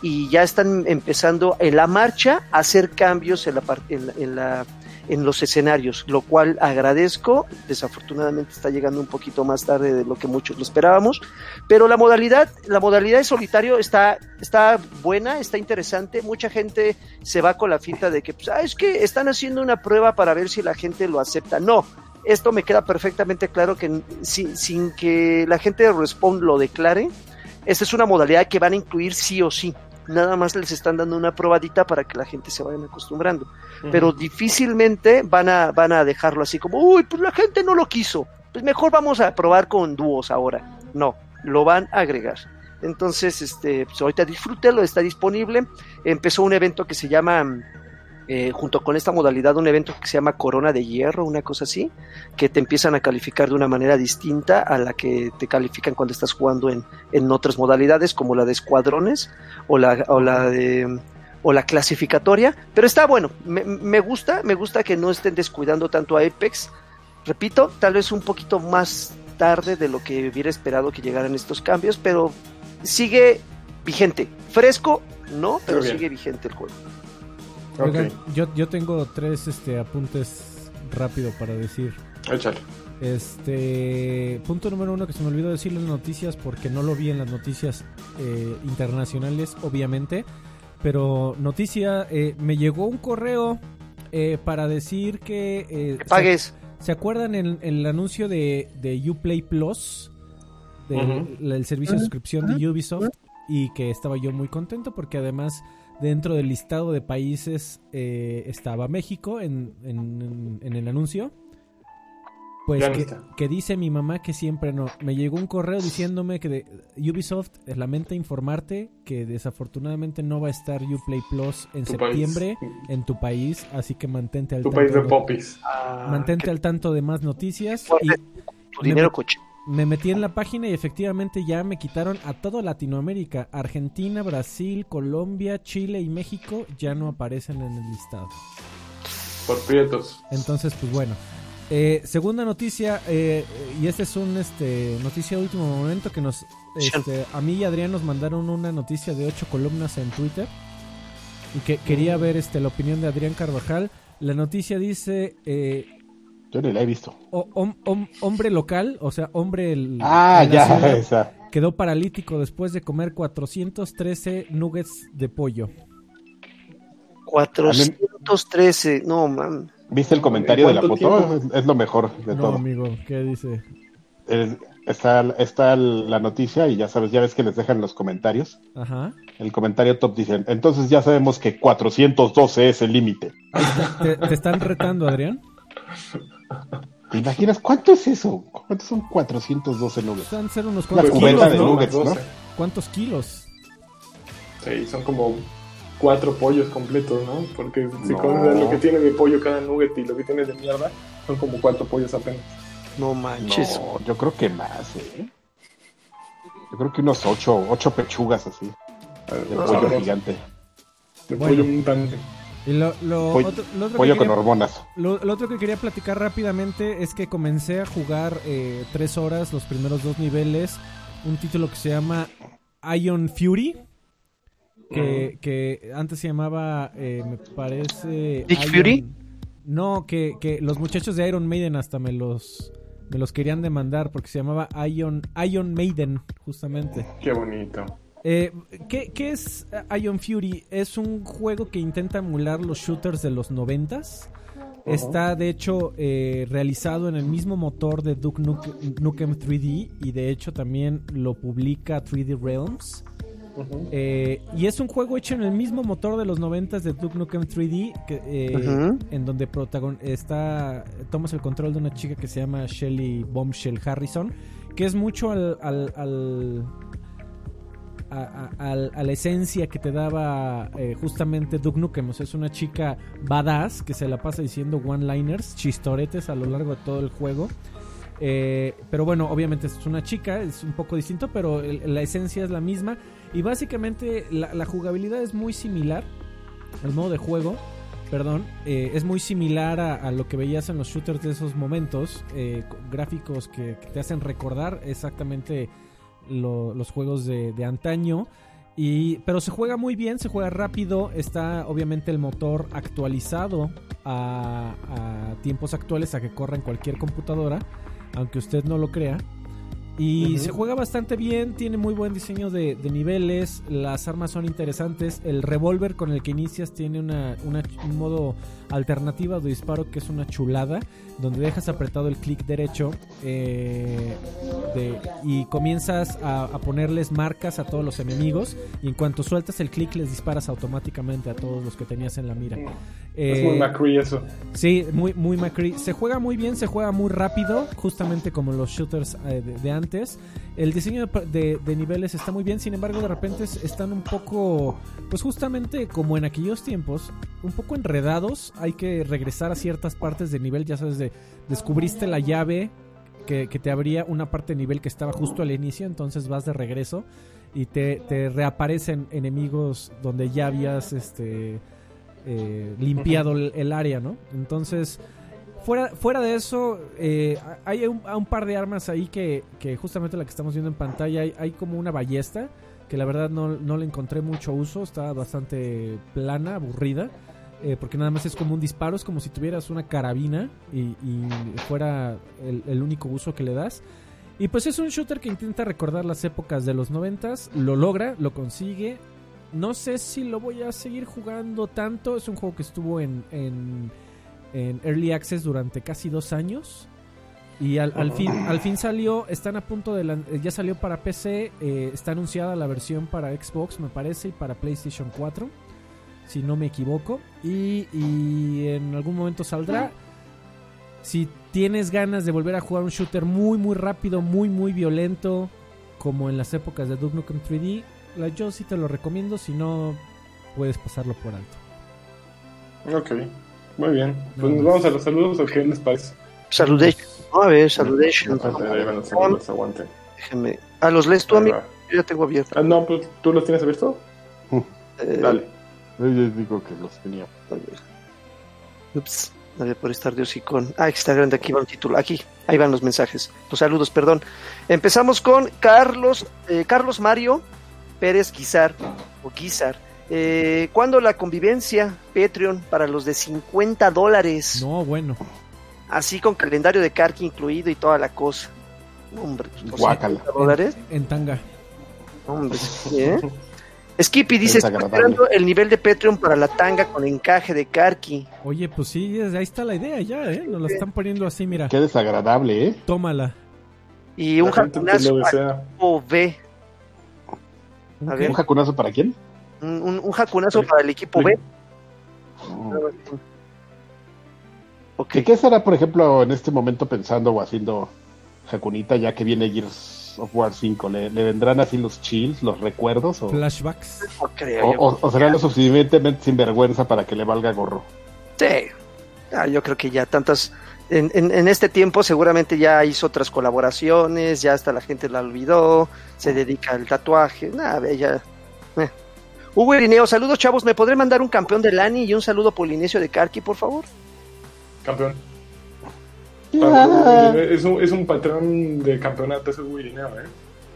y ya están empezando en la marcha a hacer cambios en la, en la en los escenarios, lo cual agradezco. Desafortunadamente está llegando un poquito más tarde de lo que muchos lo esperábamos, pero la modalidad, la modalidad de solitario está, está buena, está interesante. Mucha gente se va con la finta de que, pues, ah, es que están haciendo una prueba para ver si la gente lo acepta. No, esto me queda perfectamente claro que sin, sin que la gente Respawn lo declare, esta es una modalidad que van a incluir sí o sí nada más les están dando una probadita para que la gente se vaya acostumbrando. Pero difícilmente van a, van a dejarlo así como, uy, pues la gente no lo quiso. Pues mejor vamos a probar con dúos ahora. No, lo van a agregar. Entonces, este, pues ahorita disfrútelo, está disponible. Empezó un evento que se llama eh, junto con esta modalidad, un evento que se llama Corona de Hierro, una cosa así, que te empiezan a calificar de una manera distinta a la que te califican cuando estás jugando en, en otras modalidades, como la de escuadrones o la, o la de o la clasificatoria, pero está bueno, me, me, gusta, me gusta que no estén descuidando tanto a Apex, repito, tal vez un poquito más tarde de lo que hubiera esperado que llegaran estos cambios, pero sigue vigente, fresco, no, pero sigue vigente el juego. Oigan, yo, yo tengo tres este, apuntes rápido para decir. Échale. Este punto número uno que se me olvidó decir las noticias porque no lo vi en las noticias eh, internacionales, obviamente. Pero noticia, eh, me llegó un correo eh, para decir que... Eh, pagues. Se, ¿Se, acuerdan en, el anuncio de, de Uplay Plus? Del servicio de suscripción de Ubisoft. Y que estaba yo muy contento porque además dentro del listado de países estaba México en, en, en el anuncio. Pues que, dice mi mamá que siempre no. Me llegó un correo diciéndome que de Ubisoft lamenta informarte que desafortunadamente no va a estar Uplay Plus en septiembre en tu país, así que mantente al tu tanto. país de popis. Ah, mantente al tanto de más noticias. Y tu dinero coche. Me metí en la página y efectivamente ya me quitaron a toda Latinoamérica. Argentina, Brasil, Colombia, Chile y México ya no aparecen en el listado. Por prietos. Entonces, pues bueno. Eh, segunda noticia, eh, y esta es un este, noticia de último momento que nos, este, a mí y Adrián nos mandaron una noticia de ocho columnas en Twitter y que quería ver este, la opinión de Adrián Carvajal. La noticia dice... Eh, Yo ni la he visto. hombre local, o sea, hombre... El, ah, ya, esa. Quedó paralítico después de comer 413 nuggets de pollo. 413, no, man. ¿Viste el comentario de la foto? Es lo mejor de no, todo. amigo, ¿qué dice? está, está la noticia y ya sabes, ya ves que les dejan los comentarios. Ajá. El comentario top dice, entonces ya sabemos que 412 es el límite. ¿Te, están retando, Adrián? ¿Te imaginas cuánto es eso? ¿Cuántos son 412 nuggets? Van ser unos cuantos kilos, de nuggets, ¿no? ¿Cuántos kilos? Sí, son como cuatro pollos completos, ¿no? Porque si comes lo que tiene de pollo cada nugget y lo que tiene de mierda, son como cuatro pollos apenas. No manches. No, yo creo que más, ¿eh? Yo creo que unos ocho, ocho pechugas así. De pollo gigante. De pollo mutante. Y lo, lo, pollo, otro, lo otro pollo que con quería, hormonas. Lo, lo, otro que quería platicar rápidamente es que comencé a jugar eh, tres horas los primeros dos niveles. Un título que se llama Ion Fury que, que antes se llamaba, eh, me parece... ¿Dick Fury? No, que, que los muchachos de Iron Maiden hasta me los me los querían demandar porque se llamaba Ion, Ion Maiden, justamente. Qué bonito. Eh, ¿qué, ¿qué, es Ion Fury? Es un juego que intenta emular los shooters de los noventas. Uh -huh. Está de hecho eh, realizado en el mismo motor de Duke Nukem 3D y de hecho también lo publica 3D Realms. Uh -huh. eh, y es un juego hecho en el mismo motor de los 90 de Duke Nukem 3D, que, eh, uh -huh. en donde protagon está tomas el control de una chica que se llama Shelly Bombshell Harrison, que es mucho al, al, al a, la esencia que te daba eh, justamente Duke Nukem. O sea, es una chica badass que se la pasa diciendo one-liners, chistoretes a lo largo de todo el juego. Eh, pero bueno, obviamente es una chica, es un poco distinto, pero la esencia es la misma. Y básicamente la, jugabilidad es muy similar. El modo de juego, perdón, eh, es muy similar a, lo que veías en los shooters de esos momentos. Gráficos que, te hacen recordar exactamente lo, los juegos de, de antaño. Y, pero se juega muy bien, se juega rápido, está obviamente el motor actualizado a, a tiempos actuales, a que corra en cualquier computadora, aunque usted no lo crea. Y uh -huh. se juega bastante bien, tiene muy buen diseño de, de niveles, las armas son interesantes, el revólver con el que inicias tiene una, una, un modo alternativo de disparo que es una chulada, donde dejas apretado el clic derecho eh, de, y comienzas a, a, ponerles marcas a todos los enemigos y en cuanto sueltas el clic les disparas automáticamente a todos los que tenías en la mira. es Eh, muy McCree eso. Sí, muy, muy McCree. Se juega muy bien, se juega muy rápido, justamente como los shooters eh, de, de antes. El diseño de, niveles está muy bien, sin embargo, de repente es- están un poco, pues justamente como en aquellos tiempos, un poco enredados. Hay que regresar a ciertas partes de nivel, ya sabes, de descubriste la llave que, te abría una parte de nivel que estaba justo al inicio, entonces vas de regreso y te, te reaparecen enemigos donde ya habías este eh, limpiado el, el área, ¿no? Entonces, fuera, fuera de eso, eh, hay un, un par de armas ahí que, que justamente la que estamos viendo en pantalla, hay, hay como una ballesta que la verdad no, no le encontré mucho uso, está bastante plana, aburrida. Eh, porque nada más es como un disparo, es como si tuvieras una carabina y, fuera el, único uso que le das. Y pues es un shooter que intenta recordar las épocas de los noventas, lo logra, lo consigue. No sé si lo voy a seguir jugando tanto, es un juego que estuvo en, en, Early Access durante casi dos años. Y al, fin, al fin salió, están a punto de... lan- eh, ya salió para PC, eh, está anunciada la versión para Xbox, me parece, y para PlayStation 4, si no me equivoco. Y, y en algún momento saldrá. Si tienes ganas de volver a jugar un shooter muy, muy rápido, muy, muy violento, como en las épocas de Duke Nukem 3D, la, yo sí te lo recomiendo, si no, puedes pasarlo por alto. Ok, muy bien. Pues No, nos vamos a los saludos o qué les parece. Saludation. No, a ver, saludation. Los saludos, aguante. Déjenme. Ah, ¿los lees tú, amigo? Yo ya tengo abierto. Ah, no, pues tú los tienes abiertos. Eh, Dale. Yo digo que los tenía. Ups. Ver, por estar de hocicón. Ah, está grande, aquí va el título. Aquí, ahí van los mensajes. Los saludos, perdón. Empezamos con Carlos, eh, Carlos Mario Pérez Guizar, o Guizar. Eh, ¿Cuándo la convivencia Patreon para los de 50 dólares? No, bueno. Así con calendario de Karki incluido y toda la cosa. Hombre, pues, Guácala. 50 dólares. En tanga. Hombre, ¿eh? Skippy dice, estoy esperando el nivel de Patreon para la tanga con encaje de Karki. Oye, pues sí, ahí está la idea ya, ¿eh? Nos la están poniendo así, mira. Qué desagradable, ¿eh? Tómala. Y un jacunazo equipo B. ¿Un A ver. ¿Un jacunazo para quién? Un, un, un jacunazo para el equipo B. ¿Y qué será, por ejemplo, en este momento pensando o haciendo jacunita ya que viene Gears of War 5? ¿Le, le vendrán así los chills, los recuerdos? ¿O, Flashbacks. No creo o, yo. o- o será lo suficientemente sinvergüenza para que le valga gorro? Sí. Ah, yo creo que ya tantas. En, en, en este tiempo seguramente ya hizo otras colaboraciones, ya hasta la gente la olvidó, se dedica al tatuaje, nada, ve, ya. eh. Hugo Irineo, saludos chavos, ¿me podré mandar un campeón de Lani y un saludo polinesio de Karki, por favor? Campeón. Ah, Es un, es un patrón de campeonato, ese es Wirineo, ¿eh?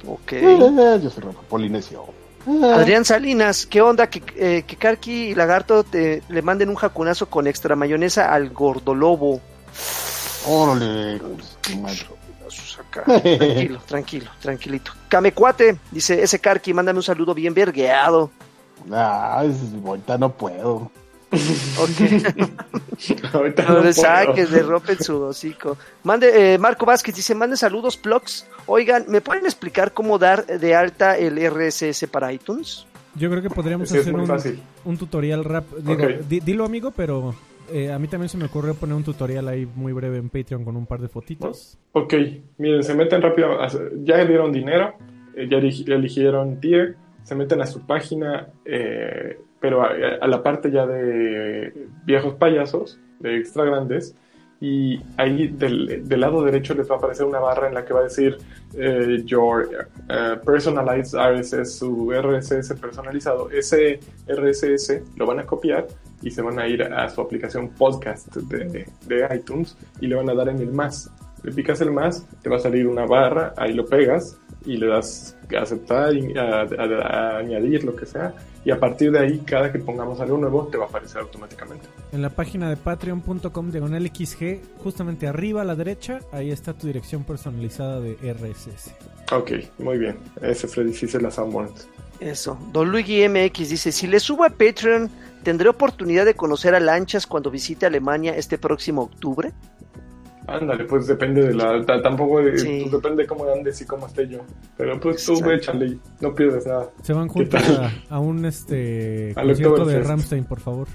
Ok. ah, yo soy Rafa Polinesio. Ah, Adrián Salinas, ¿qué onda? Que, eh, que Karki y Lagarto te, le manden un jacunazo con extra mayonesa al gordolobo. Órale. Acá. Tranquilo, tranquilo, tranquilito. Camecuate, dice ese Karki, mándame un saludo bien vergueado. Ah, es, ahorita no puedo. Ok. Ahorita No no le saques, le rompen su hocico. Mande, eh, Marco Vázquez dice, mande saludos, plugs. Oigan, ¿me pueden explicar cómo dar de alta el RSS para iTunes? Yo creo que podríamos Sí, hacer un, tutorial rap. Digo, di- dilo amigo, pero eh, a mí también se me ocurrió poner un tutorial ahí muy breve en Patreon con un par de fotitos. Ok, miren, se meten rápido, ya dieron dinero, eh, ya eligi- eligieron tier, se meten a su página, eh, pero a, a la parte ya de viejos payasos, de extra grandes, y ahí del, del lado derecho les va a aparecer una barra en la que va a decir eh, Your eh, Personalized RSS, su RSS personalizado. Ese RSS lo van a copiar y se van a ir a su aplicación podcast de, de iTunes y le van a dar en el más. Le picas el más, te va a salir una barra, ahí lo pegas y le das a aceptar, a, a- a añadir lo que sea. Y a partir de ahí, cada que pongamos algo nuevo, te va a aparecer automáticamente. En la página de patreon.com diagonal XG, justamente arriba a la derecha, ahí está tu dirección personalizada de RSS. Ok, muy bien. Ese Freddy sí se las Sanborns. Eso. Don Luigi MX dice, si le subo a Patreon, ¿tendré oportunidad de conocer a Lanchas cuando visite Alemania este próximo octubre? Ándale, pues depende de la. ta- Tampoco de- Sí. pues, depende de cómo andes y cómo esté yo. Pero pues tú Exacto. échale, no pierdes nada. Se van juntos a, a un este Al concierto de. Ramstein, por favor.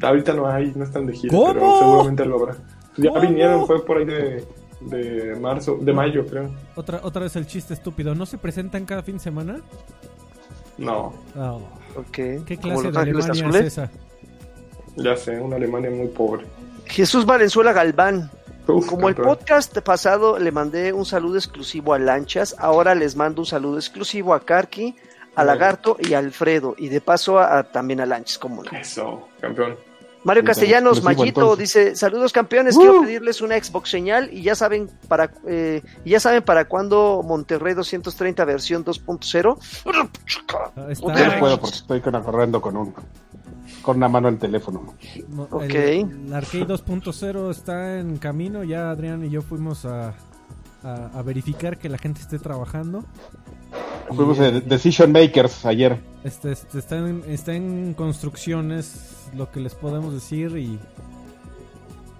Ahorita no hay, no están de gira, ¿Cómo? pero seguramente lo habrá. Ya ¿Cómo? vinieron, fue por ahí de, de marzo, de mayo, creo. Otra, otra vez el chiste estúpido. ¿No se presentan cada fin de semana? No, Oh, Ok. ¿Qué clase de Alemania es esa? ya sé, una Alemania muy pobre. Jesús Valenzuela Galván. Uf, Como el podcast pasado le mandé un saludo exclusivo a Lanchas, ahora les mando un saludo exclusivo a Karki, a. Lagarto y a Alfredo, y de paso a, a- también a Lanchas, como no. Eso, campeón. Mario Castellanos, Mayito, dice, saludos campeones, Uh. quiero pedirles una Xbox señal y ya saben para eh, ya saben para cuándo Monterrey 230 versión 2.0. Ah, no puedo porque estoy corriendo con un con una mano el teléfono. Ok. el, el Arcade 2.0 está en camino. Ya Adrián y yo fuimos a, a, a verificar que la gente esté trabajando. Fuimos eh, de Decision Makers ayer. Este, este, está, en, está en construcciones, lo que les podemos decir, y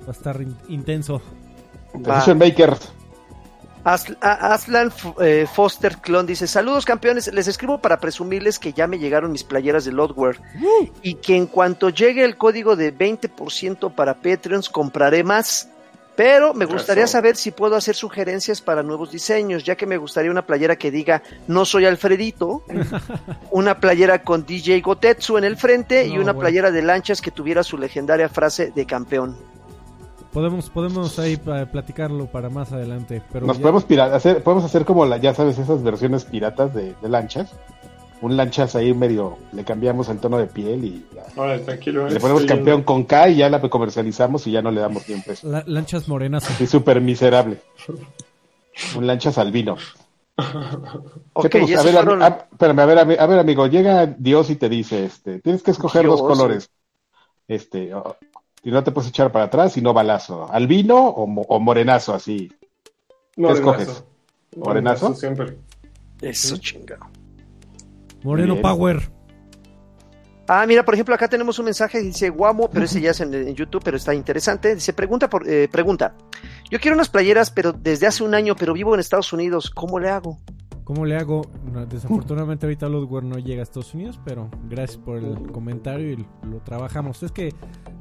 va a estar in- intenso. Va. Decision Makers. Aslan eh, Foster Clon dice, saludos campeones, les escribo para presumirles que ya me llegaron mis playeras de Lodware y que en cuanto llegue el código de 20% para Patreons compraré más. Pero me gustaría saber si puedo hacer sugerencias para nuevos diseños, ya que me gustaría una playera que diga no soy Alfredito, una playera con DJ Gotetsu en el frente y una bueno. playera de lanchas que tuviera su legendaria frase de campeón. Podemos, podemos ahí platicarlo para más adelante. Pero Nos ya- podemos pira- hacer, podemos hacer como la, ya sabes, esas versiones piratas de, de lanchas. Un lanchas ahí medio, le cambiamos el tono de piel y ya. Tranquilo. le ponemos campeón con K y ya la comercializamos y ya no le damos ni un peso. la- lanchas morenas. Así súper miserable. Un lanchas albino. ¿Qué Ok, te gusta? A ver, fueron- a, a- espérame, a ver, a ver, amigo, llega Dios y te dice, este, tienes que escoger dos Dios. colores. Este, y no te puedes echar para atrás y no balazo. ¿Albino o, mo- o morenazo así? Morenazo. escoges? ¿Morenazo? siempre. Eso chingado. Moreno Bien. Power. Ah, mira, por ejemplo, acá tenemos un mensaje que dice Guamo, pero ese ya es en, en YouTube, pero está interesante. Dice, pregunta por eh, pregunta. Yo quiero unas playeras, pero desde hace un año, pero vivo en Estados Unidos. ¿Cómo le hago? ¿Cómo le hago? Desafortunadamente ahorita Lodware no llega a Estados Unidos, pero gracias por el comentario y lo trabajamos. Es que,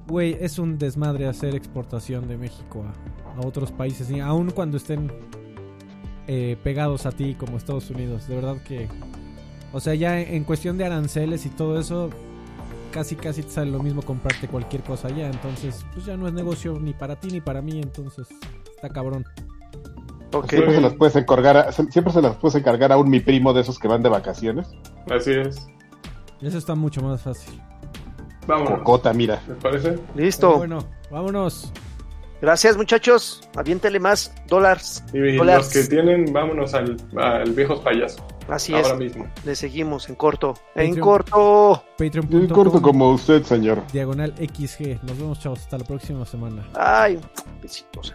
güey, es un desmadre hacer exportación de México a, a otros países, y aun cuando estén eh, pegados a ti como Estados Unidos. De verdad que, o sea, ya en, en cuestión de aranceles y todo eso, casi casi te sale lo mismo comprarte cualquier cosa allá. Entonces, pues ya no es negocio ni para ti ni para mí, entonces está cabrón. Siempre se las puedes encargar, a, siempre se las puedes encargar a un mi primo de esos que van de vacaciones. Así es. Eso está mucho más fácil. Vámonos. Cocota, mira. ¿Les parece? Listo. Pero bueno, vámonos. Gracias, muchachos. Aviéntele más dólares. Y, Dólares. los que tienen, vámonos al, al viejos payaso. Así ahora es. mismo. Le seguimos en corto. En Patreon. corto. Patreon.com Corto como usted, señor. diagonal XG. Nos vemos, chavos. Hasta la próxima semana. Ay, besitos.